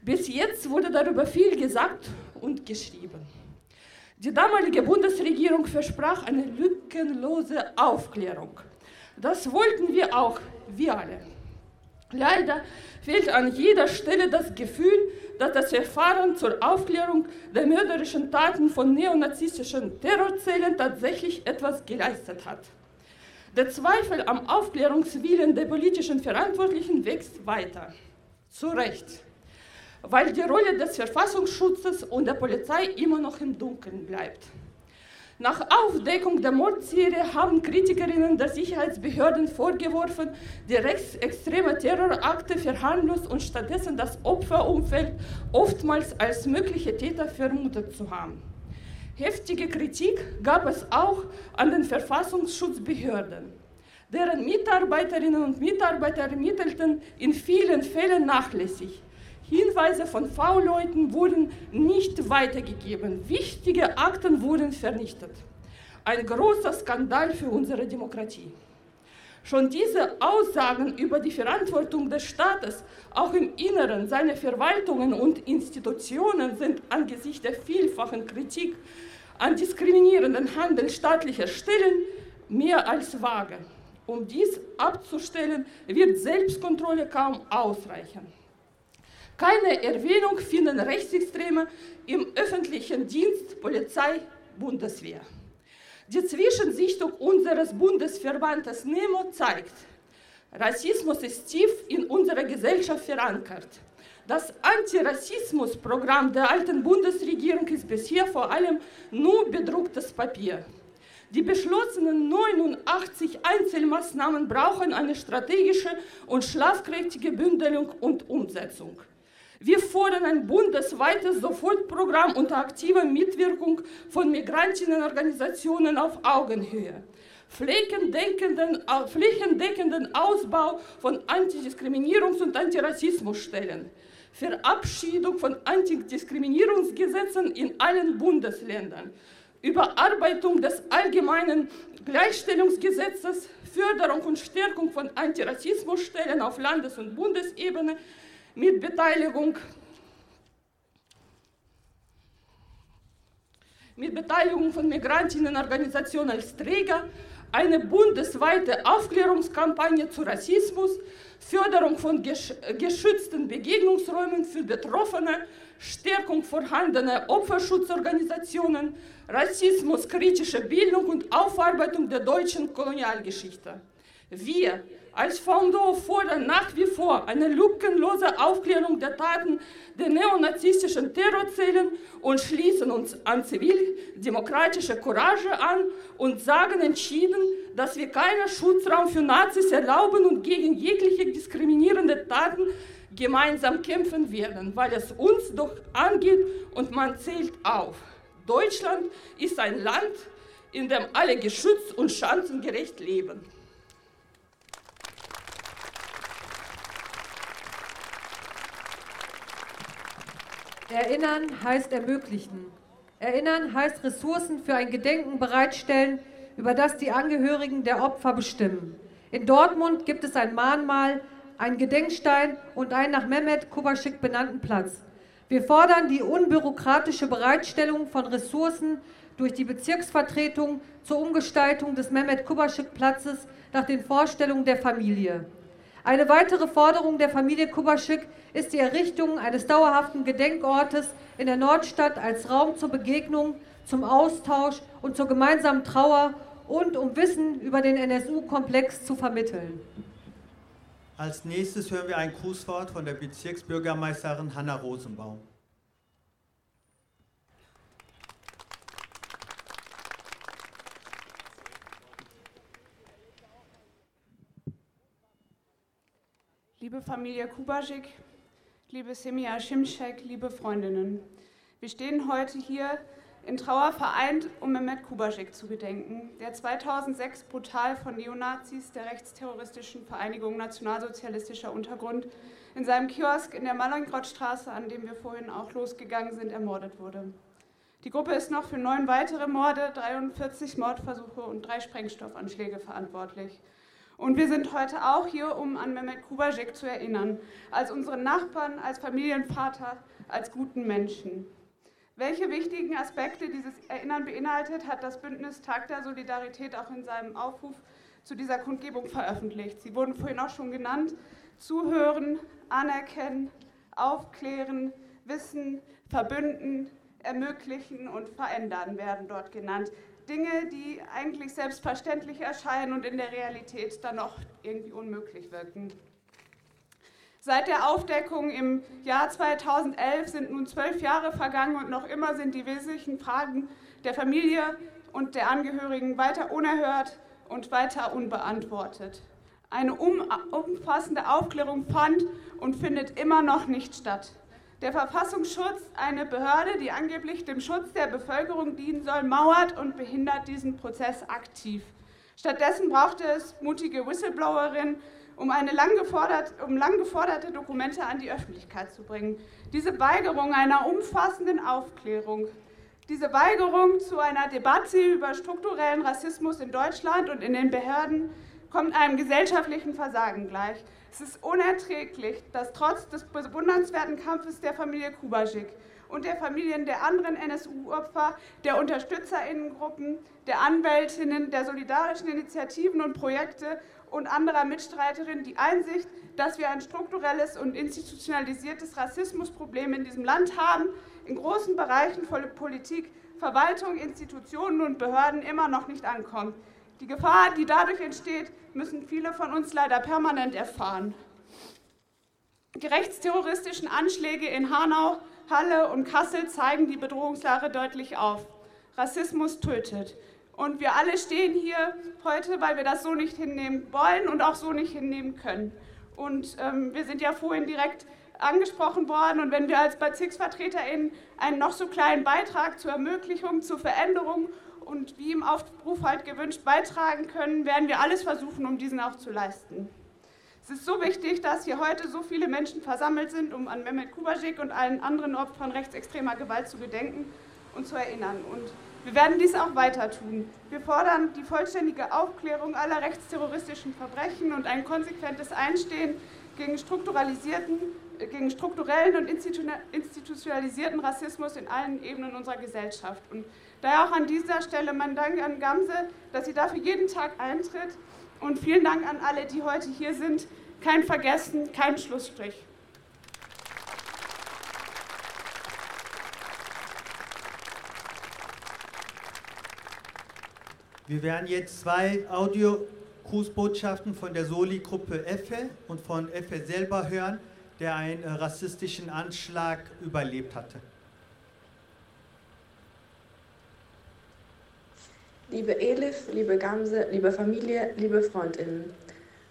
Bis jetzt wurde darüber viel gesagt und geschrieben. Die damalige Bundesregierung versprach eine lückenlose Aufklärung. Das wollten wir auch, wir alle. Leider fehlt an jeder Stelle das Gefühl, dass das Verfahren zur Aufklärung der mörderischen Taten von neonazistischen Terrorzellen tatsächlich etwas geleistet hat. Der Zweifel am Aufklärungswillen der politischen Verantwortlichen wächst weiter. Zu Recht, weil die Rolle des Verfassungsschutzes und der Polizei immer noch im Dunkeln bleibt. Nach Aufdeckung der Mordserie haben Kritikerinnen der Sicherheitsbehörden vorgeworfen, die rechtsextreme Terrorakte verharmlost und stattdessen das Opferumfeld oftmals als mögliche Täter vermutet zu haben. Heftige Kritik gab es auch an den Verfassungsschutzbehörden. Deren Mitarbeiterinnen und Mitarbeiter ermittelten in vielen Fällen nachlässig. Hinweise von V-Leuten wurden nicht weitergegeben. Wichtige Akten wurden vernichtet. Ein großer Skandal für unsere Demokratie. Schon diese Aussagen über die Verantwortung des Staates, auch im Inneren seiner Verwaltungen und Institutionen, sind angesichts der vielfachen Kritik an diskriminierenden Handeln staatlicher Stellen mehr als vage. Um dies abzustellen, wird Selbstkontrolle kaum ausreichen. Keine Erwähnung finden Rechtsextreme im öffentlichen Dienst, Polizei, Bundeswehr. Die Zwischensichtung unseres Bundesverbandes NEMO zeigt, Rassismus ist tief in unserer Gesellschaft verankert. Das Antirassismusprogramm der alten Bundesregierung ist bisher vor allem nur bedrucktes Papier. Die beschlossenen 89 Einzelmaßnahmen brauchen eine strategische und schlagkräftige Bündelung und Umsetzung. Wir fordern ein bundesweites Sofortprogramm unter aktiver Mitwirkung von Migrantinnenorganisationen auf Augenhöhe. Flächendeckenden, flächendeckenden Ausbau von Antidiskriminierungs- und Antirassismusstellen. Verabschiedung von Antidiskriminierungsgesetzen in allen Bundesländern. Überarbeitung des allgemeinen Gleichstellungsgesetzes, Förderung und Stärkung von Antirassismusstellen auf Landes- und Bundesebene mit Beteiligung mit Beteiligung von Migrantinnenorganisationen als Träger, eine bundesweite Aufklärungskampagne zu Rassismus, Förderung von geschützten Begegnungsräumen für Betroffene, Stärkung vorhandener Opferschutzorganisationen, rassismuskritische Bildung und Aufarbeitung der deutschen Kolonialgeschichte. Wir als Fondor fordern nach wie vor eine lückenlose Aufklärung der Taten der neonazistischen Terrorzellen und schließen uns an zivildemokratische Courage an und sagen entschieden, dass wir keinen Schutzraum für Nazis erlauben und gegen jegliche diskriminierende Taten gemeinsam kämpfen werden, weil es uns doch angeht und man zählt auf. Deutschland ist ein Land, in dem alle geschützt und chancengerecht leben. Erinnern heißt ermöglichen. Erinnern heißt Ressourcen für ein Gedenken bereitstellen, über das die Angehörigen der Opfer bestimmen. In Dortmund gibt es ein Mahnmal, einen Gedenkstein und einen nach Mehmet Kubaschik benannten Platz. Wir fordern die unbürokratische Bereitstellung von Ressourcen durch die Bezirksvertretung zur Umgestaltung des Mehmet Kubaschik Platzes nach den Vorstellungen der Familie. Eine weitere Forderung der Familie Kubaschik ist die Errichtung eines dauerhaften Gedenkortes in der Nordstadt als Raum zur Begegnung, zum Austausch und zur gemeinsamen Trauer und um Wissen über den NSU-Komplex zu vermitteln. Als nächstes hören wir ein Grußwort von der Bezirksbürgermeisterin Hanna Rosenbaum. Liebe Familie Kubasik, liebe Semia Schimschek, liebe Freundinnen, wir stehen heute hier in Trauer vereint, um Mehmet Kubasik zu gedenken, der 2006 brutal von Neonazis der rechtsterroristischen Vereinigung Nationalsozialistischer Untergrund in seinem Kiosk in der Mallingrottstraße, an dem wir vorhin auch losgegangen sind, ermordet wurde. Die Gruppe ist noch für neun weitere Morde, 43 Mordversuche und drei Sprengstoffanschläge verantwortlich. Und wir sind heute auch hier, um an Mehmet Kubasik zu erinnern, als unseren Nachbarn, als Familienvater, als guten Menschen. Welche wichtigen Aspekte dieses Erinnern beinhaltet, hat das Bündnis Tag der Solidarität auch in seinem Aufruf zu dieser Kundgebung veröffentlicht. Sie wurden vorhin auch schon genannt. Zuhören, anerkennen, aufklären, wissen, verbünden, ermöglichen und verändern werden dort genannt. Dinge, die eigentlich selbstverständlich erscheinen und in der Realität dann noch irgendwie unmöglich wirken. Seit der Aufdeckung im Jahr 2011 sind nun zwölf Jahre vergangen und noch immer sind die wesentlichen Fragen der Familie und der Angehörigen weiter unerhört und weiter unbeantwortet. Eine umfassende Aufklärung fand und findet immer noch nicht statt. Der Verfassungsschutz, eine Behörde, die angeblich dem Schutz der Bevölkerung dienen soll, mauert und behindert diesen Prozess aktiv. Stattdessen brauchte es mutige Whistleblowerinnen, um, lang, gefordert, um lang geforderte Dokumente an die Öffentlichkeit zu bringen. Diese Weigerung einer umfassenden Aufklärung, diese Weigerung zu einer Debatte über strukturellen Rassismus in Deutschland und in den Behörden kommt einem gesellschaftlichen Versagen gleich. Es ist unerträglich, dass trotz des bewundernswerten Kampfes der Familie Kubasik und der Familien der anderen NSU-Opfer, der Unterstützerinnengruppen, der Anwältinnen, der solidarischen Initiativen und Projekte und anderer Mitstreiterinnen die Einsicht, dass wir ein strukturelles und institutionalisiertes Rassismusproblem in diesem Land haben, in großen Bereichen von Politik, Verwaltung, Institutionen und Behörden immer noch nicht ankommt. Die Gefahr, die dadurch entsteht, müssen viele von uns leider permanent erfahren. Die rechtsterroristischen Anschläge in Hanau, Halle und Kassel zeigen die Bedrohungslage deutlich auf. Rassismus tötet. Und wir alle stehen hier heute, weil wir das so nicht hinnehmen wollen und auch so nicht hinnehmen können. Und ähm, wir sind ja vorhin direkt angesprochen worden. Und wenn wir als BezirksvertreterInnen einen noch so kleinen Beitrag zur Ermöglichung, zur Veränderung und wie im Aufruf halt gewünscht beitragen können, werden wir alles versuchen, um diesen auch zu leisten. Es ist so wichtig, dass hier heute so viele Menschen versammelt sind, um an Mehmet Kubasik und allen anderen Opfern rechtsextremer Gewalt zu gedenken und zu erinnern. Und Wir werden dies auch weiter tun. Wir fordern die vollständige Aufklärung aller rechtsterroristischen Verbrechen und ein konsequentes Einstehen gegen, strukturalisierten, gegen strukturellen und institutionalisierten Rassismus in allen Ebenen unserer Gesellschaft. Und daher auch an dieser Stelle mein Dank an Gamse, dass sie dafür jeden Tag eintritt. Und vielen Dank an alle, die heute hier sind. Kein Vergessen, kein Schlussstrich. Wir werden jetzt zwei Audio-Grußbotschaften von der Soli-Gruppe Effe und von Effe selber hören, der einen rassistischen Anschlag überlebt hatte. Liebe Elif, liebe Gamse, liebe Familie, liebe Freundinnen.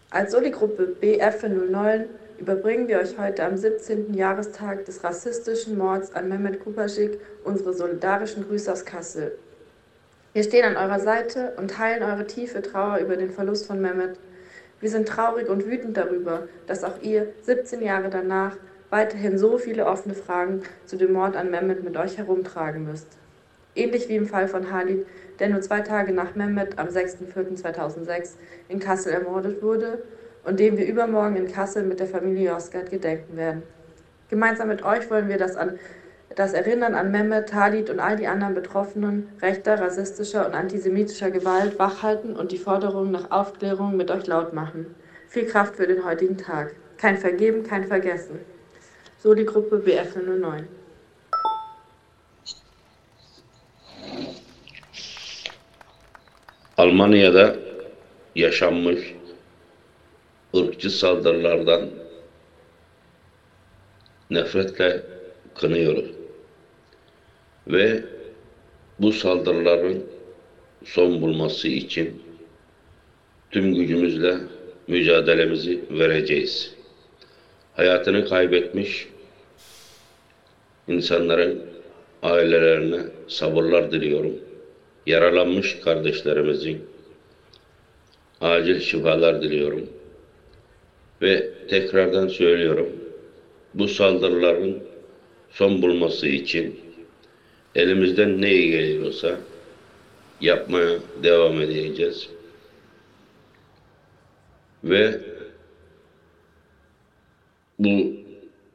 Als Soli-Gruppe BF09 überbringen wir euch heute am 17. Jahrestag des rassistischen Mords an Mehmet Kupaschik unsere solidarischen Grüße aus Kassel. Wir stehen an eurer Seite und teilen eure tiefe Trauer über den Verlust von Mehmet. Wir sind traurig und wütend darüber, dass auch ihr 17 Jahre danach weiterhin so viele offene Fragen zu dem Mord an Mehmet mit euch herumtragen müsst. Ähnlich wie im Fall von Halid, der nur zwei Tage nach Mehmet am 6.4.2006 in Kassel ermordet wurde und dem wir übermorgen in Kassel mit der Familie Josgat gedenken werden. Gemeinsam mit euch wollen wir das an das Erinnern an Mehmet, Talit und all die anderen Betroffenen rechter, rassistischer und antisemitischer Gewalt wachhalten und die Forderungen nach Aufklärung mit euch laut machen. Viel Kraft für den heutigen Tag. Kein Vergeben, kein Vergessen. So die Gruppe BF 09. Almanya'da yaşanmış ırkçı saldırılardan nefretle kınıyoruz. Ve bu saldırıların son bulması için tüm gücümüzle mücadelemizi vereceğiz. Hayatını kaybetmiş insanların ailelerine sabırlar diliyorum. Yaralanmış kardeşlerimizin acil şifalar diliyorum. Ve tekrardan söylüyorum. Bu saldırıların son bulması için elimizden ne geliyorsa yapmaya devam edeceğiz. Ve bu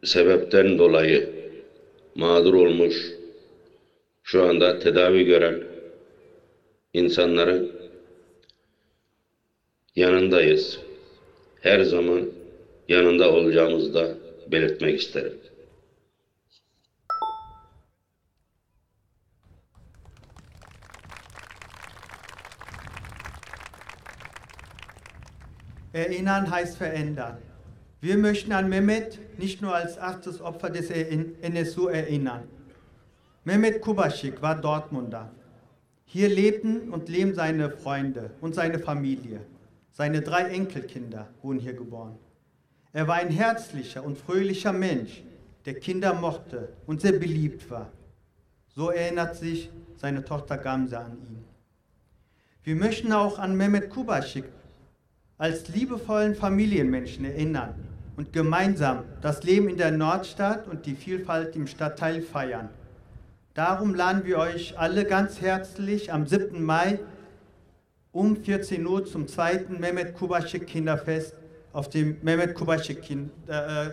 sebepten dolayı mağdur olmuş, şu anda tedavi gören insanların yanındayız. Her zaman yanında olacağımızı da belirtmek isterim. Erinnern heißt verändern. Wir möchten an Mehmet nicht nur als achtes Opfer des NSU erinnern. Mehmet Kubaschik war Dortmunder. Hier lebten und leben seine Freunde und seine Familie. Seine drei Enkelkinder wurden hier geboren. Er war ein herzlicher und fröhlicher Mensch, der Kinder mochte und sehr beliebt war. So erinnert sich seine Tochter Gamse an ihn. Wir möchten auch an Mehmet Kubaschik als liebevollen Familienmenschen erinnern und gemeinsam das Leben in der Nordstadt und die Vielfalt im Stadtteil feiern. Darum laden wir euch alle ganz herzlich am 7. Mai um 14 Uhr zum zweiten Mehmet Kubaschik Kinderfest auf dem Mehmet Kubaschik äh,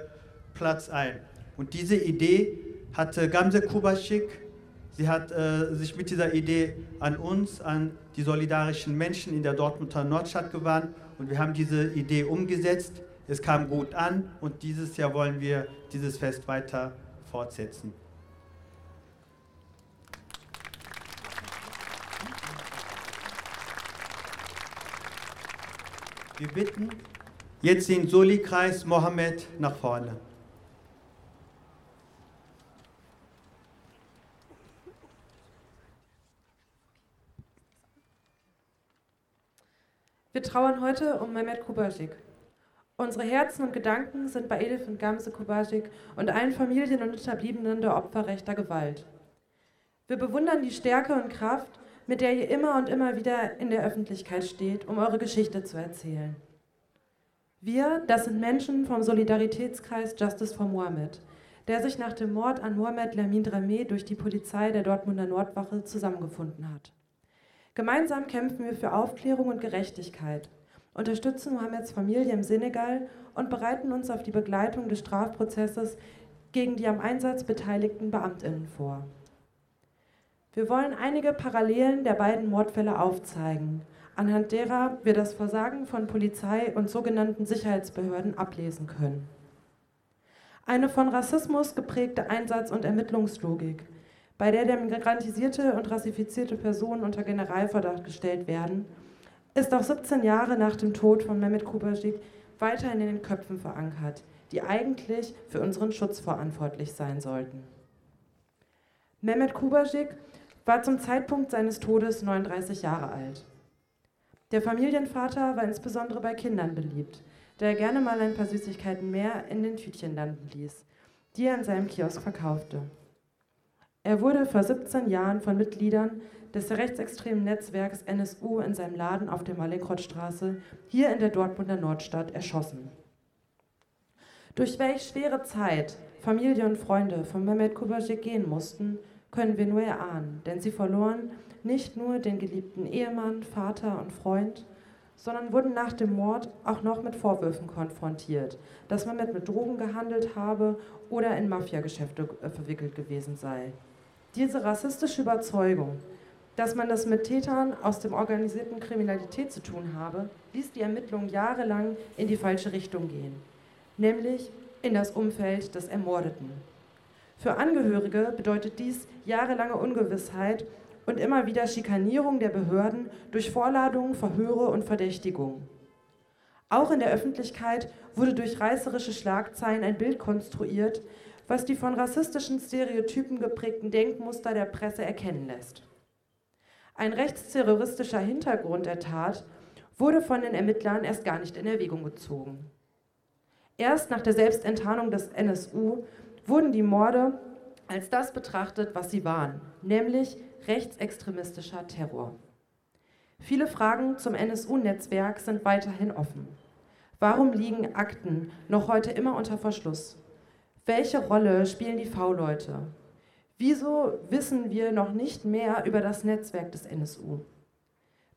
Platz ein. Und diese Idee hatte Gamze Kubaschik, sie hat äh, sich mit dieser Idee an uns, an die solidarischen Menschen in der Dortmunder Nordstadt gewandt und wir haben diese Idee umgesetzt. Es kam gut an und dieses Jahr wollen wir dieses Fest weiter fortsetzen. Wir bitten jetzt den Soli-Kreis Mohammed nach vorne. Wir trauern heute um Mehmet Kubasik. Unsere Herzen und Gedanken sind bei Edith und Gamse Kubasik und allen Familien und Hinterbliebenen der Opfer rechter Gewalt. Wir bewundern die Stärke und Kraft, mit der ihr immer und immer wieder in der Öffentlichkeit steht, um eure Geschichte zu erzählen. Wir, das sind Menschen vom Solidaritätskreis Justice for Mohammed, der sich nach dem Mord an Mohamed Lamin Dramé durch die Polizei der Dortmunder Nordwache zusammengefunden hat. Gemeinsam kämpfen wir für Aufklärung und Gerechtigkeit, unterstützen Mohameds Familie im Senegal und bereiten uns auf die Begleitung des Strafprozesses gegen die am Einsatz beteiligten Beamtinnen vor. Wir wollen einige Parallelen der beiden Mordfälle aufzeigen, anhand derer wir das Versagen von Polizei und sogenannten Sicherheitsbehörden ablesen können. Eine von Rassismus geprägte Einsatz- und Ermittlungslogik, bei der migrantisierte und rassifizierte Personen unter Generalverdacht gestellt werden, ist auch 17 Jahre nach dem Tod von Mehmet Kubasik weiterhin in den Köpfen verankert, die eigentlich für unseren Schutz verantwortlich sein sollten. Mehmet Kubasik war zum Zeitpunkt seines Todes 39 Jahre alt. Der Familienvater war insbesondere bei Kindern beliebt, da er gerne mal ein paar Süßigkeiten mehr in den Tütchen landen ließ, die er in seinem Kiosk verkaufte. Er wurde vor 17 Jahren von Mitgliedern des rechtsextremen Netzwerks NSU in seinem Laden auf der Malekrotstraße hier in der Dortmunder Nordstadt erschossen. Durch welch schwere Zeit Familie und Freunde von Mehmet Kubasik gehen mussten, können wir nur erahnen, denn sie verloren nicht nur den geliebten Ehemann, Vater und Freund, sondern wurden nach dem Mord auch noch mit Vorwürfen konfrontiert, dass man mit Drogen gehandelt habe oder in Mafiageschäfte äh, verwickelt gewesen sei. Diese rassistische Überzeugung, dass man das mit Tätern aus dem organisierten Kriminalität zu tun habe, ließ die Ermittlungen jahrelang in die falsche Richtung gehen, nämlich in das Umfeld des Ermordeten. Für Angehörige bedeutet dies jahrelange Ungewissheit und immer wieder Schikanierung der Behörden durch Vorladungen, Verhöre und Verdächtigungen. Auch in der Öffentlichkeit wurde durch reißerische Schlagzeilen ein Bild konstruiert, was die von rassistischen Stereotypen geprägten Denkmuster der Presse erkennen lässt. Ein rechtsterroristischer Hintergrund der Tat wurde von den Ermittlern erst gar nicht in Erwägung gezogen. Erst nach der Selbstenttarnung des NSU wurden die Morde als das betrachtet, was sie waren, nämlich rechtsextremistischer Terror. Viele Fragen zum NSU-Netzwerk sind weiterhin offen. Warum liegen Akten noch heute immer unter Verschluss? Welche Rolle spielen die V-Leute? Wieso wissen wir noch nicht mehr über das Netzwerk des NSU?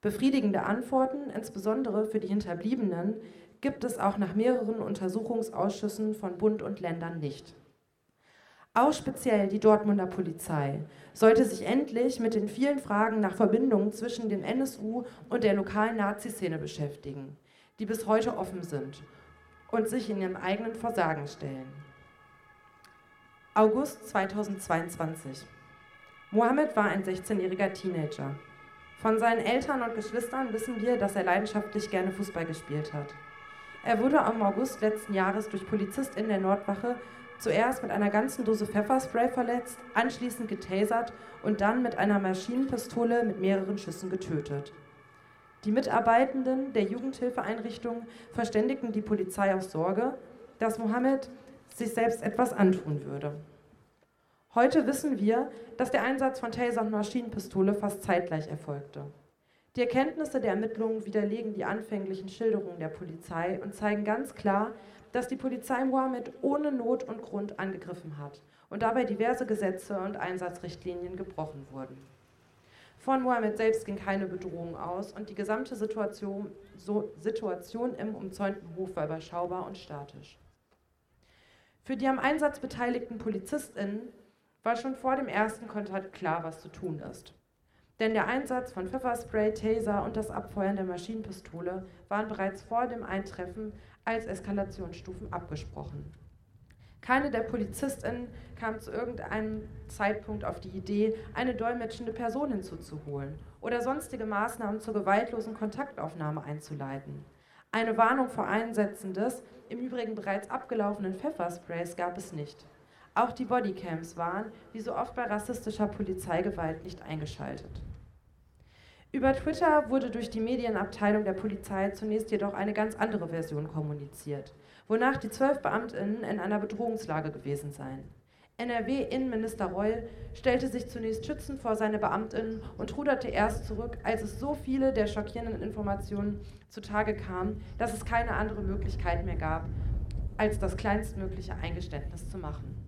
Befriedigende Antworten, insbesondere für die Hinterbliebenen, gibt es auch nach mehreren Untersuchungsausschüssen von Bund und Ländern nicht. Auch speziell die Dortmunder Polizei sollte sich endlich mit den vielen Fragen nach Verbindungen zwischen dem NSU und der lokalen Nazi-Szene beschäftigen, die bis heute offen sind und sich in ihrem eigenen Versagen stellen. August 2022. Mohammed war ein 16-jähriger Teenager. Von seinen Eltern und Geschwistern wissen wir, dass er leidenschaftlich gerne Fußball gespielt hat. Er wurde am August letzten Jahres durch Polizisten der Nordwache zuerst mit einer ganzen Dose Pfefferspray verletzt, anschließend getasert und dann mit einer Maschinenpistole mit mehreren Schüssen getötet. Die Mitarbeitenden der Jugendhilfeeinrichtung verständigten die Polizei aus Sorge, dass Mohammed sich selbst etwas antun würde. Heute wissen wir, dass der Einsatz von Taser und Maschinenpistole fast zeitgleich erfolgte. Die Erkenntnisse der Ermittlungen widerlegen die anfänglichen Schilderungen der Polizei und zeigen ganz klar, dass die Polizei Mohammed ohne Not und Grund angegriffen hat und dabei diverse Gesetze und Einsatzrichtlinien gebrochen wurden. Von Mohammed selbst ging keine Bedrohung aus und die gesamte Situation, so Situation im umzäunten Hof war überschaubar und statisch. Für die am Einsatz beteiligten PolizistInnen war schon vor dem ersten Kontakt klar, was zu tun ist. Denn der Einsatz von Pfefferspray, Taser und das Abfeuern der Maschinenpistole waren bereits vor dem Eintreffen als Eskalationsstufen abgesprochen. Keine der PolizistInnen kam zu irgendeinem Zeitpunkt auf die Idee, eine dolmetschende Person hinzuzuholen oder sonstige Maßnahmen zur gewaltlosen Kontaktaufnahme einzuleiten. Eine Warnung vor Einsätzen des im Übrigen bereits abgelaufenen Pfeffersprays gab es nicht. Auch die Bodycams waren, wie so oft bei rassistischer Polizeigewalt, nicht eingeschaltet. Über Twitter wurde durch die Medienabteilung der Polizei zunächst jedoch eine ganz andere Version kommuniziert, wonach die zwölf Beamtinnen in einer Bedrohungslage gewesen seien. NRW-Innenminister Reul stellte sich zunächst schützend vor seine Beamtinnen und ruderte erst zurück, als es so viele der schockierenden Informationen zutage kamen, dass es keine andere Möglichkeit mehr gab, als das kleinstmögliche Eingeständnis zu machen.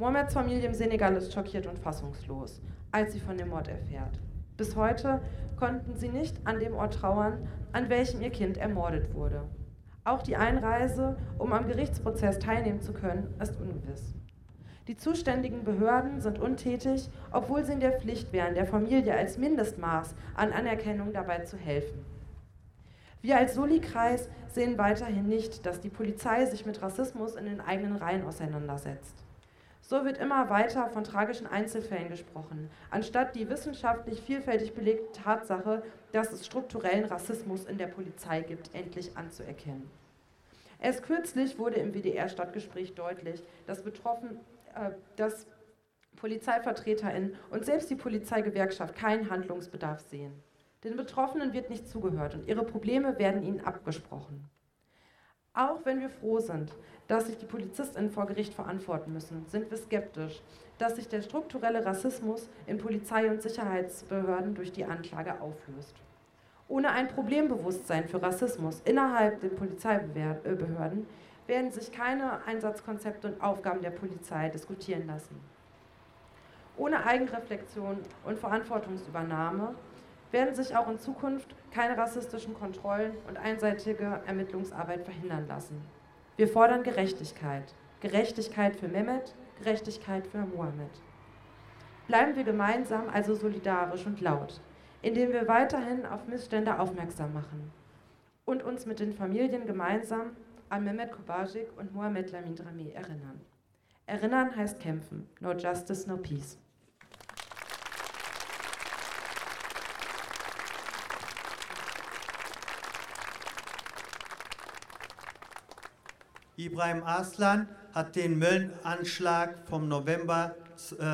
Mohammeds Familie im Senegal ist schockiert und fassungslos, als sie von dem Mord erfährt. Bis heute konnten sie nicht an dem Ort trauern, an welchem ihr Kind ermordet wurde. Auch die Einreise, um am Gerichtsprozess teilnehmen zu können, ist ungewiss. Die zuständigen Behörden sind untätig, obwohl sie in der Pflicht wären, der Familie als Mindestmaß an Anerkennung dabei zu helfen. Wir als Soli-Kreis sehen weiterhin nicht, dass die Polizei sich mit Rassismus in den eigenen Reihen auseinandersetzt. So wird immer weiter von tragischen Einzelfällen gesprochen, anstatt die wissenschaftlich vielfältig belegte Tatsache, dass es strukturellen Rassismus in der Polizei gibt, endlich anzuerkennen. Erst kürzlich wurde im WDR-Stadtgespräch deutlich, dass, betroffen, äh, dass PolizeivertreterInnen und selbst die Polizeigewerkschaft keinen Handlungsbedarf sehen. Den Betroffenen wird nicht zugehört und ihre Probleme werden ihnen abgesprochen. Auch wenn wir froh sind, dass sich die PolizistInnen vor Gericht verantworten müssen, sind wir skeptisch, dass sich der strukturelle Rassismus in Polizei und Sicherheitsbehörden durch die Anklage auflöst. Ohne ein Problembewusstsein für Rassismus innerhalb der Polizeibehörden werden sich keine Einsatzkonzepte und Aufgaben der Polizei diskutieren lassen. Ohne Eigenreflexion und Verantwortungsübernahme werden sich auch in Zukunft keine rassistischen Kontrollen und einseitige Ermittlungsarbeit verhindern lassen. Wir fordern Gerechtigkeit. Gerechtigkeit für Mehmet, Gerechtigkeit für Mohammed. Bleiben wir gemeinsam also solidarisch und laut indem wir weiterhin auf Missstände aufmerksam machen und uns mit den Familien gemeinsam an Mehmet Kobajic und Mohamed Lamin Drame erinnern. Erinnern heißt kämpfen. No justice, no peace. Ibrahim Aslan hat den Möllenanschlag vom November äh,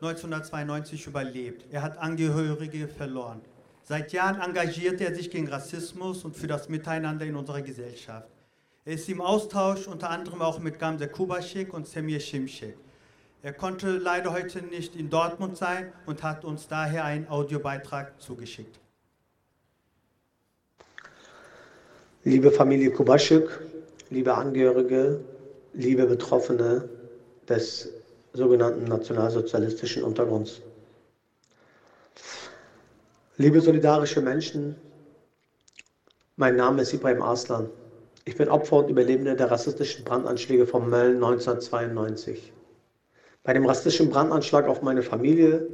1992 überlebt. Er hat Angehörige verloren. Seit Jahren engagiert er sich gegen Rassismus und für das Miteinander in unserer Gesellschaft. Er ist im Austausch unter anderem auch mit Gamze Kubaschik und Semir Şimşek. Er konnte leider heute nicht in Dortmund sein und hat uns daher einen Audiobeitrag zugeschickt. Liebe Familie Kubaschik, liebe Angehörige, liebe Betroffene des sogenannten nationalsozialistischen Untergrunds. Liebe solidarische Menschen, mein Name ist Ibrahim Arslan. Ich bin Opfer und Überlebende der rassistischen Brandanschläge von Mölln 1992. Bei dem rassistischen Brandanschlag auf meine Familie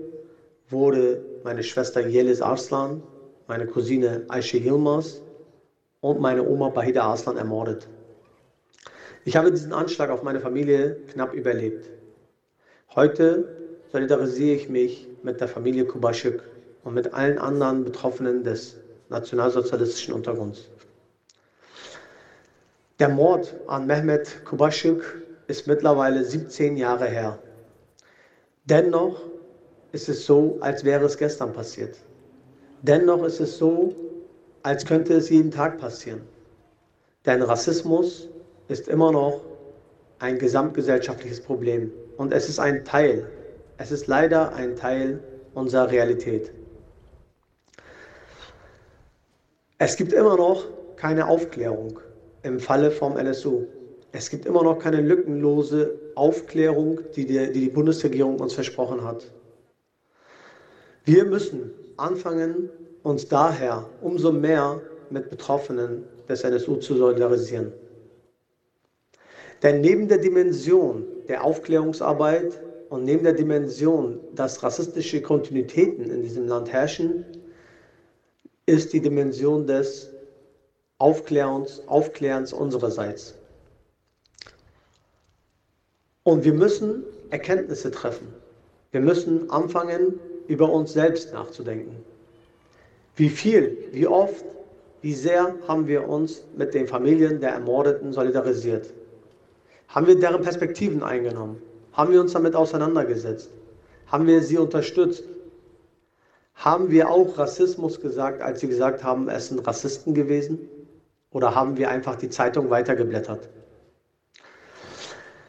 wurde meine Schwester Yelis Arslan, meine Cousine Aisha Yilmaz und meine Oma Bahida Arslan ermordet. Ich habe diesen Anschlag auf meine Familie knapp überlebt. Heute solidarisiere ich mich mit der Familie Kubaschik und mit allen anderen Betroffenen des nationalsozialistischen Untergrunds. Der Mord an Mehmet Kubaschik ist mittlerweile 17 Jahre her. Dennoch ist es so, als wäre es gestern passiert. Dennoch ist es so, als könnte es jeden Tag passieren. Denn Rassismus ist immer noch ein gesamtgesellschaftliches Problem. Und es ist ein Teil, es ist leider ein Teil unserer Realität. Es gibt immer noch keine Aufklärung im Falle vom NSU. Es gibt immer noch keine lückenlose Aufklärung, die die, die, die Bundesregierung uns versprochen hat. Wir müssen anfangen, uns daher umso mehr mit Betroffenen des NSU zu solidarisieren. Denn neben der Dimension der Aufklärungsarbeit und neben der Dimension, dass rassistische Kontinuitäten in diesem Land herrschen, ist die Dimension des Aufklärens, Aufklärens unsererseits. Und wir müssen Erkenntnisse treffen. Wir müssen anfangen, über uns selbst nachzudenken. Wie viel, wie oft, wie sehr haben wir uns mit den Familien der Ermordeten solidarisiert? Haben wir deren Perspektiven eingenommen? Haben wir uns damit auseinandergesetzt? Haben wir sie unterstützt? Haben wir auch Rassismus gesagt, als sie gesagt haben, es sind Rassisten gewesen? Oder haben wir einfach die Zeitung weitergeblättert?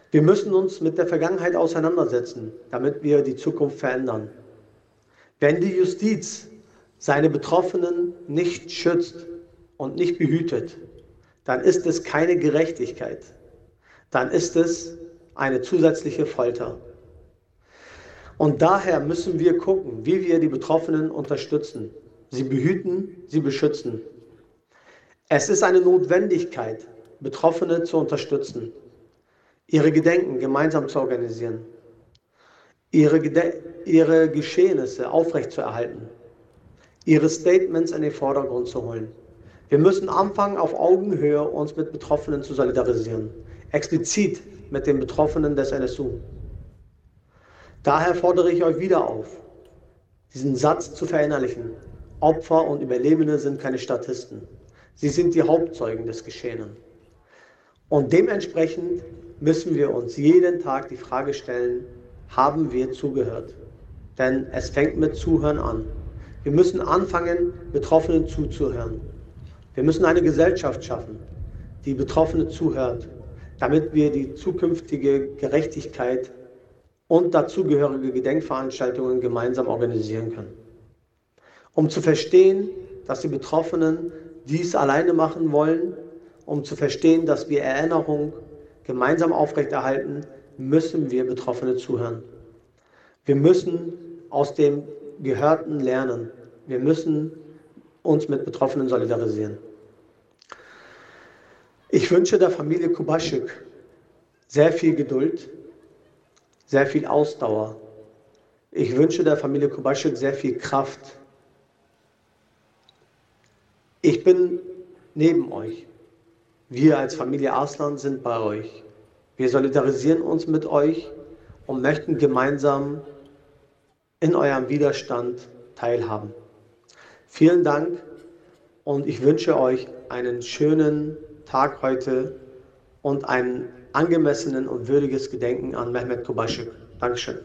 Wir müssen uns mit der Vergangenheit auseinandersetzen, damit wir die Zukunft verändern. Wenn die Justiz seine Betroffenen nicht schützt und nicht behütet, dann ist es keine Gerechtigkeit dann ist es eine zusätzliche Folter. Und daher müssen wir gucken, wie wir die Betroffenen unterstützen, sie behüten, sie beschützen. Es ist eine Notwendigkeit, Betroffene zu unterstützen, ihre Gedenken gemeinsam zu organisieren, ihre, Gede ihre Geschehnisse aufrechtzuerhalten, ihre Statements in den Vordergrund zu holen. Wir müssen anfangen, auf Augenhöhe uns mit Betroffenen zu solidarisieren, explizit mit den Betroffenen des NSU. Daher fordere ich euch wieder auf, diesen Satz zu verinnerlichen. Opfer und Überlebende sind keine Statisten. Sie sind die Hauptzeugen des Geschehenen. Und dementsprechend müssen wir uns jeden Tag die Frage stellen, haben wir zugehört? Denn es fängt mit Zuhören an. Wir müssen anfangen, Betroffenen zuzuhören. Wir müssen eine Gesellschaft schaffen, die Betroffene zuhört, damit wir die zukünftige Gerechtigkeit und dazugehörige Gedenkveranstaltungen gemeinsam organisieren können. Um zu verstehen, dass die Betroffenen dies alleine machen wollen, um zu verstehen, dass wir Erinnerung gemeinsam aufrechterhalten, müssen wir Betroffene zuhören. Wir müssen aus dem Gehörten lernen. Wir müssen uns mit Betroffenen solidarisieren. Ich wünsche der Familie Kubaschik sehr viel Geduld, sehr viel Ausdauer. Ich wünsche der Familie Kubaschik sehr viel Kraft. Ich bin neben euch. Wir als Familie Arslan sind bei euch. Wir solidarisieren uns mit euch und möchten gemeinsam in eurem Widerstand teilhaben. Vielen Dank und ich wünsche euch einen schönen Tag heute und einen angemessenen und würdiges Gedenken an Mehmet Kubaschik. Dankeschön.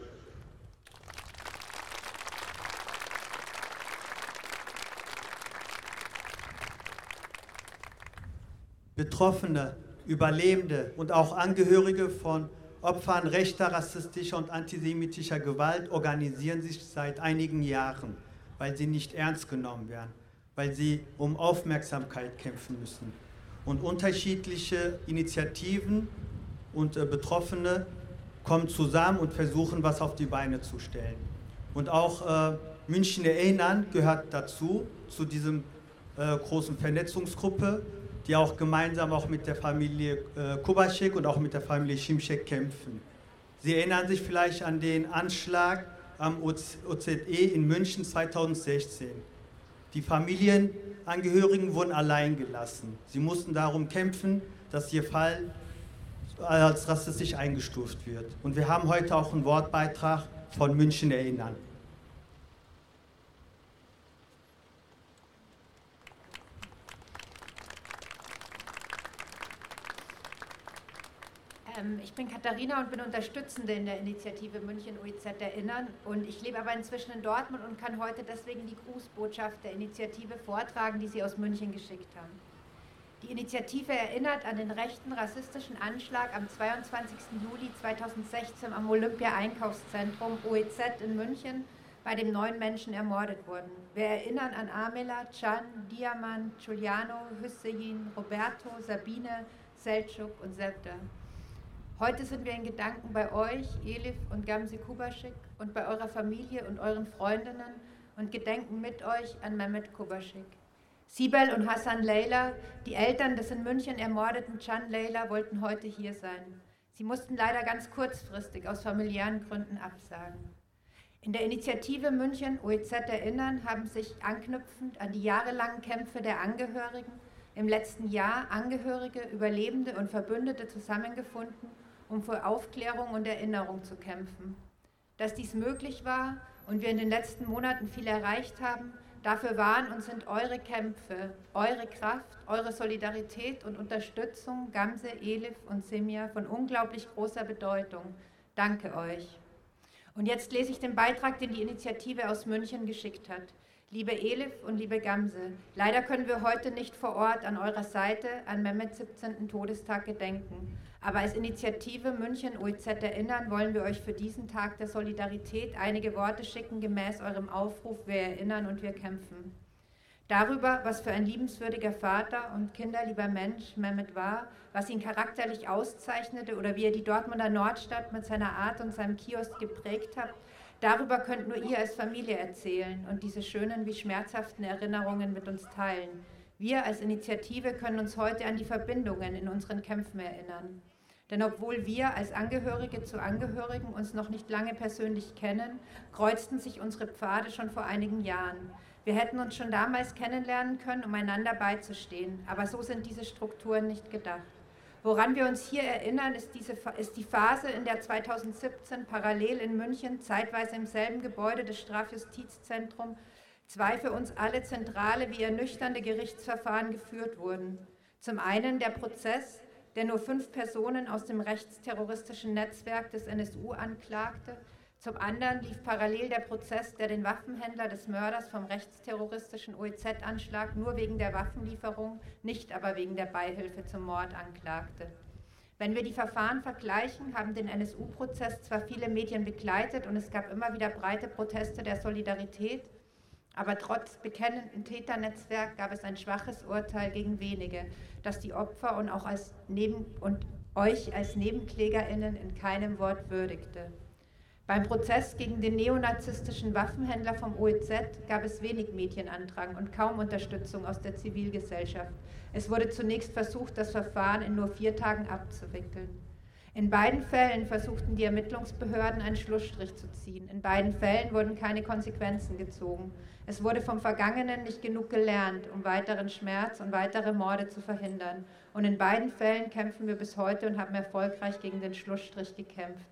Betroffene, Überlebende und auch Angehörige von Opfern rechter, rassistischer und antisemitischer Gewalt organisieren sich seit einigen Jahren, weil sie nicht ernst genommen werden, weil sie um Aufmerksamkeit kämpfen müssen. Und unterschiedliche Initiativen und äh, Betroffene kommen zusammen und versuchen, was auf die Beine zu stellen. Und auch äh, München Erinnern gehört dazu, zu diesem äh, großen Vernetzungsgruppe, die auch gemeinsam auch mit der Familie äh, Kubaschek und auch mit der Familie Schimschek kämpfen. Sie erinnern sich vielleicht an den Anschlag am OZE in München 2016. Die Familienangehörigen wurden allein gelassen. Sie mussten darum kämpfen, dass ihr Fall als rassistisch eingestuft wird. Und wir haben heute auch einen Wortbeitrag von München erinnern. Ähm, ich bin Katharina und bin Unterstützende in der Initiative München OEZ Erinnern. Und ich lebe aber inzwischen in Dortmund und kann heute deswegen die Grußbotschaft der Initiative vortragen, die Sie aus München geschickt haben. Die Initiative erinnert an den rechten rassistischen Anschlag am 22. Juli 2016 am Olympia-Einkaufszentrum OEZ in München, bei dem neun Menschen ermordet wurden. Wir erinnern an Amela, Can, Diaman, Giuliano, Hüssein, Roberto, Sabine, Selçuk und Septa. Heute sind wir in Gedanken bei euch, Elif und Gamsi Kubaschik, und bei eurer Familie und euren Freundinnen und gedenken mit euch an Mehmet Kubaschik. Sibel und Hassan Leila, die Eltern des in München ermordeten Can Leila, wollten heute hier sein. Sie mussten leider ganz kurzfristig aus familiären Gründen absagen. In der Initiative München OEZ Erinnern haben sich anknüpfend an die jahrelangen Kämpfe der Angehörigen im letzten Jahr Angehörige, Überlebende und Verbündete zusammengefunden, um für Aufklärung und Erinnerung zu kämpfen. Dass dies möglich war und wir in den letzten Monaten viel erreicht haben, dafür waren und sind eure Kämpfe, eure Kraft, eure Solidarität und Unterstützung, Gamse, Elif und Simia, von unglaublich großer Bedeutung. Danke euch. Und jetzt lese ich den Beitrag, den die Initiative aus München geschickt hat. Liebe Elif und liebe Gamse, leider können wir heute nicht vor Ort an eurer Seite an Mehmets 17. Todestag gedenken. Aber als Initiative München OEZ Erinnern wollen wir euch für diesen Tag der Solidarität einige Worte schicken gemäß eurem Aufruf Wir erinnern und wir kämpfen. Darüber, was für ein liebenswürdiger Vater und kinderlieber Mensch Mehmet war, was ihn charakterlich auszeichnete oder wie er die Dortmunder Nordstadt mit seiner Art und seinem Kiosk geprägt hat, Darüber könnt nur ihr als Familie erzählen und diese schönen wie schmerzhaften Erinnerungen mit uns teilen. Wir als Initiative können uns heute an die Verbindungen in unseren Kämpfen erinnern. Denn obwohl wir als Angehörige zu Angehörigen uns noch nicht lange persönlich kennen, kreuzten sich unsere Pfade schon vor einigen Jahren. Wir hätten uns schon damals kennenlernen können, um einander beizustehen, aber so sind diese Strukturen nicht gedacht. Woran wir uns hier erinnern, ist, diese, ist die Phase, in der 2017 parallel in München, zeitweise im selben Gebäude des Strafjustizzentrums, zwei für uns alle zentrale wie ernüchternde Gerichtsverfahren geführt wurden. Zum einen der Prozess, der nur fünf Personen aus dem rechtsterroristischen Netzwerk des NSU anklagte. Zum anderen lief parallel der Prozess, der den Waffenhändler des Mörders vom rechtsterroristischen OEZ-Anschlag nur wegen der Waffenlieferung, nicht aber wegen der Beihilfe zum Mord anklagte. Wenn wir die Verfahren vergleichen, haben den NSU-Prozess zwar viele Medien begleitet und es gab immer wieder breite Proteste der Solidarität, aber trotz bekennenden Täternetzwerk gab es ein schwaches Urteil gegen wenige, das die Opfer und auch als Neben und euch als Nebenklägerinnen in keinem Wort würdigte. Beim Prozess gegen den neonazistischen Waffenhändler vom OEZ gab es wenig Medienandrang und kaum Unterstützung aus der Zivilgesellschaft. Es wurde zunächst versucht, das Verfahren in nur vier Tagen abzuwickeln. In beiden Fällen versuchten die Ermittlungsbehörden einen Schlussstrich zu ziehen. In beiden Fällen wurden keine Konsequenzen gezogen. Es wurde vom Vergangenen nicht genug gelernt, um weiteren Schmerz und weitere Morde zu verhindern. Und in beiden Fällen kämpfen wir bis heute und haben erfolgreich gegen den Schlussstrich gekämpft.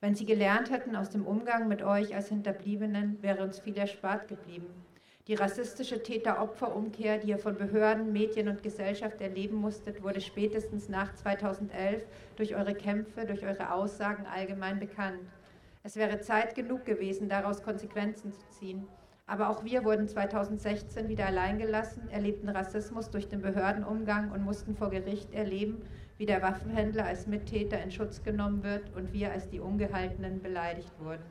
Wenn Sie gelernt hätten aus dem Umgang mit euch als Hinterbliebenen, wäre uns viel erspart geblieben. Die rassistische Täter-Opfer-Umkehr, die ihr von Behörden, Medien und Gesellschaft erleben musstet, wurde spätestens nach 2011 durch eure Kämpfe, durch eure Aussagen allgemein bekannt. Es wäre Zeit genug gewesen, daraus Konsequenzen zu ziehen. Aber auch wir wurden 2016 wieder alleingelassen, erlebten Rassismus durch den Behördenumgang und mussten vor Gericht erleben, wie der Waffenhändler als Mittäter in Schutz genommen wird und wir als die Ungehaltenen beleidigt wurden.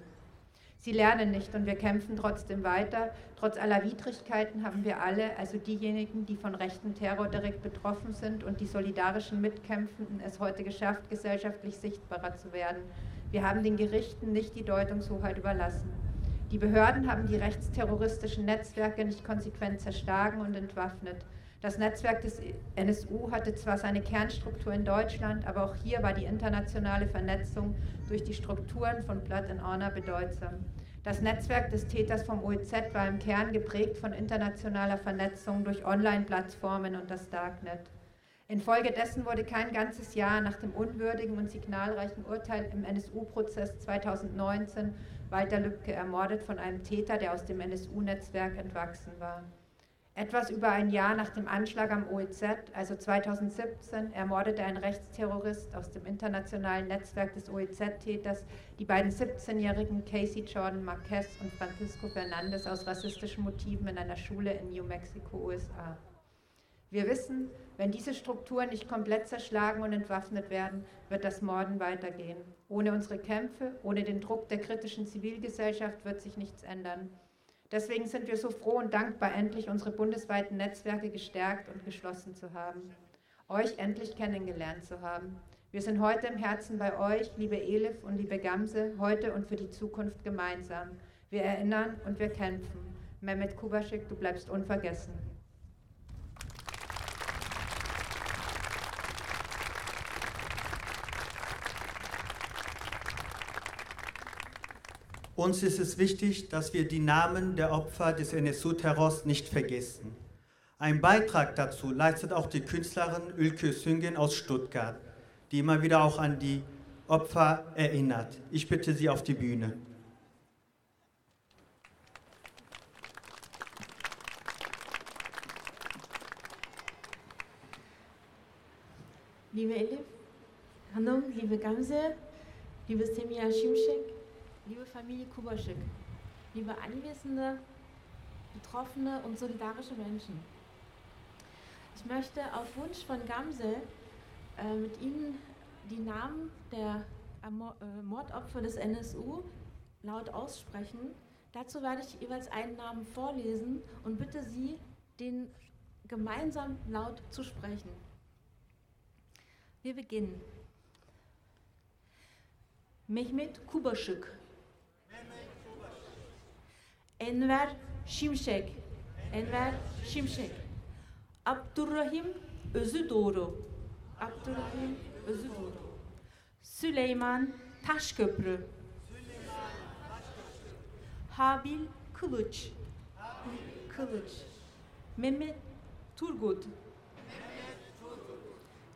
Sie lernen nicht und wir kämpfen trotzdem weiter. Trotz aller Widrigkeiten haben wir alle, also diejenigen, die von rechten Terror direkt betroffen sind und die solidarischen Mitkämpfenden, es heute geschafft, gesellschaftlich sichtbarer zu werden. Wir haben den Gerichten nicht die Deutungshoheit überlassen. Die Behörden haben die rechtsterroristischen Netzwerke nicht konsequent zerschlagen und entwaffnet. Das Netzwerk des NSU hatte zwar seine Kernstruktur in Deutschland, aber auch hier war die internationale Vernetzung durch die Strukturen von Blood and Honor bedeutsam. Das Netzwerk des Täters vom OEZ war im Kern geprägt von internationaler Vernetzung durch Online-Plattformen und das Darknet. Infolgedessen wurde kein ganzes Jahr nach dem unwürdigen und signalreichen Urteil im NSU-Prozess 2019 Walter Lübcke ermordet von einem Täter, der aus dem NSU-Netzwerk entwachsen war. Etwas über ein Jahr nach dem Anschlag am OEZ, also 2017, ermordete ein Rechtsterrorist aus dem internationalen Netzwerk des OEZ-Täters die beiden 17-jährigen Casey Jordan Marquez und Francisco Fernandez aus rassistischen Motiven in einer Schule in New Mexico, USA. Wir wissen, wenn diese Strukturen nicht komplett zerschlagen und entwaffnet werden, wird das Morden weitergehen. Ohne unsere Kämpfe, ohne den Druck der kritischen Zivilgesellschaft wird sich nichts ändern. Deswegen sind wir so froh und dankbar, endlich unsere bundesweiten Netzwerke gestärkt und geschlossen zu haben, euch endlich kennengelernt zu haben. Wir sind heute im Herzen bei euch, liebe Elif und liebe Gamse, heute und für die Zukunft gemeinsam. Wir erinnern und wir kämpfen. Mehmet Kubaschik, du bleibst unvergessen. Uns ist es wichtig, dass wir die Namen der Opfer des NSU-Terrors nicht vergessen. Ein Beitrag dazu leistet auch die Künstlerin Ülke Süngen aus Stuttgart, die immer wieder auch an die Opfer erinnert. Ich bitte Sie auf die Bühne. Liebe Elif, Hanum, liebe Gamse, liebe Semia Şimşek, liebe Familie Kubaschik, liebe Anwesende, Betroffene und solidarische Menschen. Ich möchte auf Wunsch von Gamsel äh, mit Ihnen die Namen der äh, Mordopfer des NSU laut aussprechen. Dazu werde ich jeweils einen Namen vorlesen und bitte Sie, den gemeinsam laut zu sprechen. Wir beginnen. Mehmet Kubaschik. Enver Şimşek. Enver Şimşek. Abdurrahim Özü Doğru. Abdurrahim Özü Doğru. Süleyman Taşköprü. Habil Kılıç. Kılıç. Mehmet Turgut.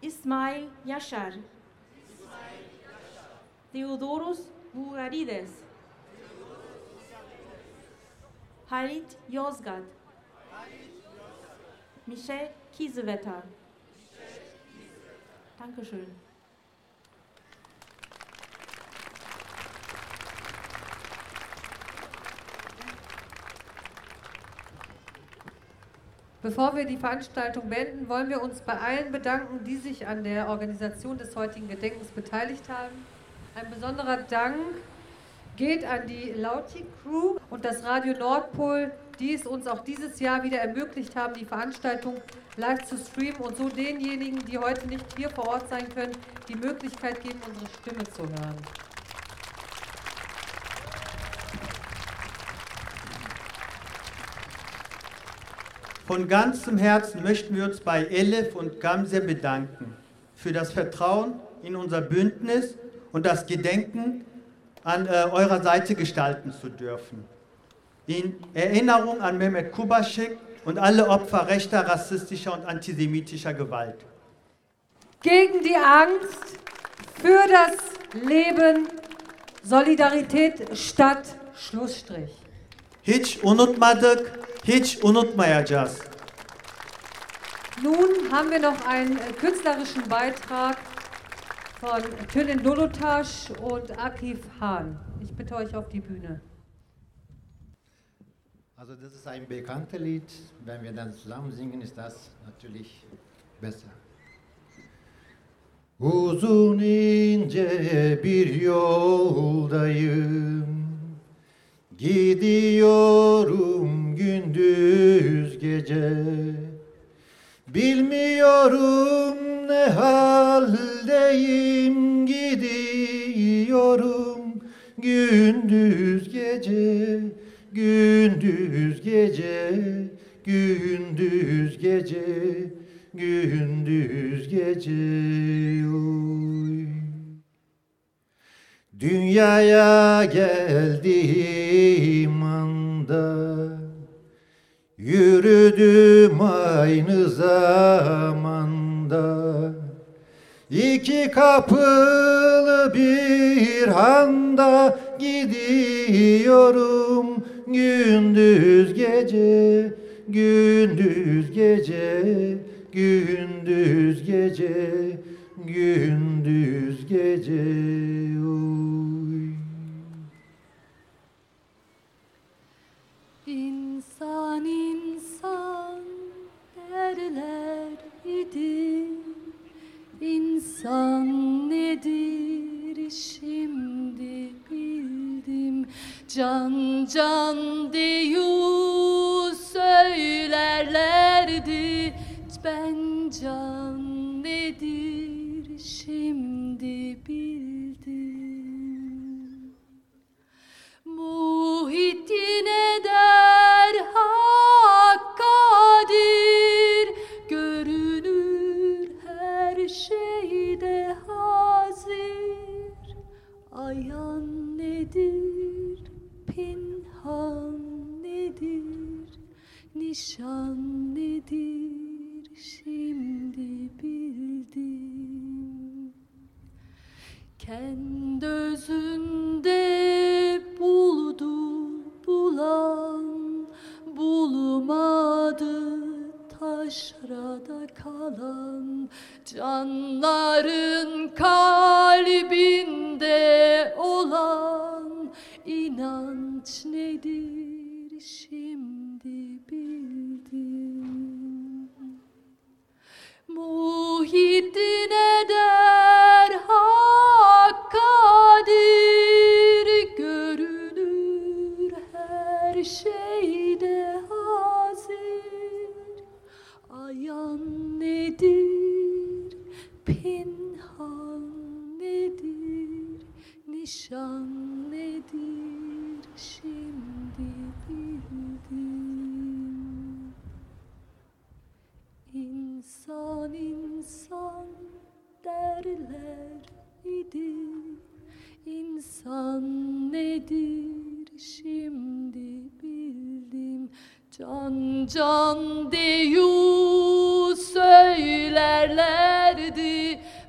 İsmail Yaşar. Theodoros Vurarides. Halit Yozgat. Michel Kiesewetter. Dankeschön. Bevor wir die Veranstaltung beenden, wollen wir uns bei allen bedanken, die sich an der Organisation des heutigen Gedenkens beteiligt haben. Ein besonderer Dank geht an die Lauti Crew und das Radio Nordpol, die es uns auch dieses Jahr wieder ermöglicht haben, die Veranstaltung live zu streamen und so denjenigen, die heute nicht hier vor Ort sein können, die Möglichkeit geben, unsere Stimme zu hören. Von ganzem Herzen möchten wir uns bei Elif und Gamse bedanken für das Vertrauen in unser Bündnis und das Gedenken an äh, eurer Seite gestalten zu dürfen. In Erinnerung an Mehmet Kubaschik und alle Opfer rechter, rassistischer und antisemitischer Gewalt. Gegen die Angst, für das Leben, Solidarität statt Schlussstrich. Hiç unutmadık, hiç unutmayacağız. Nun haben wir noch einen äh, künstlerischen Beitrag von Tülin Dolotasch und Akif Hahn. Ich bitte euch auf die Bühne. Also das ist ein bekanntes Lied. Wenn wir dann zusammen singen, ist das natürlich besser. Uzun ince bir yoldayım Gidiyorum gündüz gece Bilmiyorum ne haldeyim Gidiyorum gündüz gece Gündüz gece Gündüz gece Gündüz gece oy. Dünyaya geldiğim anda Yürüdüm aynı zamanda. İki kapılı bir handa gidiyorum. Gündüz gece gündüz gece gündüz gece gündüz gece. Oy. İnsan insan derler idi. İnsan nedir şimdi bildim. Can can diyu söylerlerdi. Ben can nedir şimdi bildim Muhittin eder hakkadir Görünür her şeyde hazır Ayan nedir, pinhan nedir? Nişan nedir şimdi bildim. Kendi özünde buldu bulan Bulmadı taşrada kalan. Canların kalbinde olan inanç nedir şimdi bildim. Muhittin eder hakkadir nedir, pinhan nedir, nişan nedir? Şimdi bildim. İnsan insan derler idi, insan nedir? Şimdi bildim. Can can deyu söylerlerdi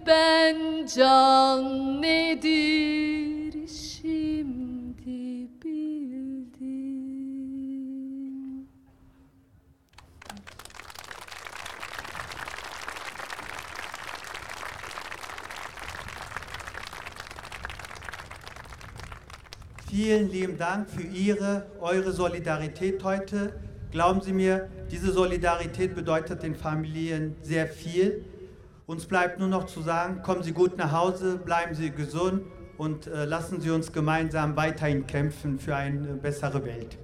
Ben can nedir şimdi bildim Vielen lieben Dank für Ihre, eure Solidarität heute. Glauben Sie mir, diese Solidarität bedeutet den Familien sehr viel. Uns bleibt nur noch zu sagen, kommen Sie gut nach Hause, bleiben Sie gesund und äh, lassen Sie uns gemeinsam weiterhin kämpfen für eine bessere Welt.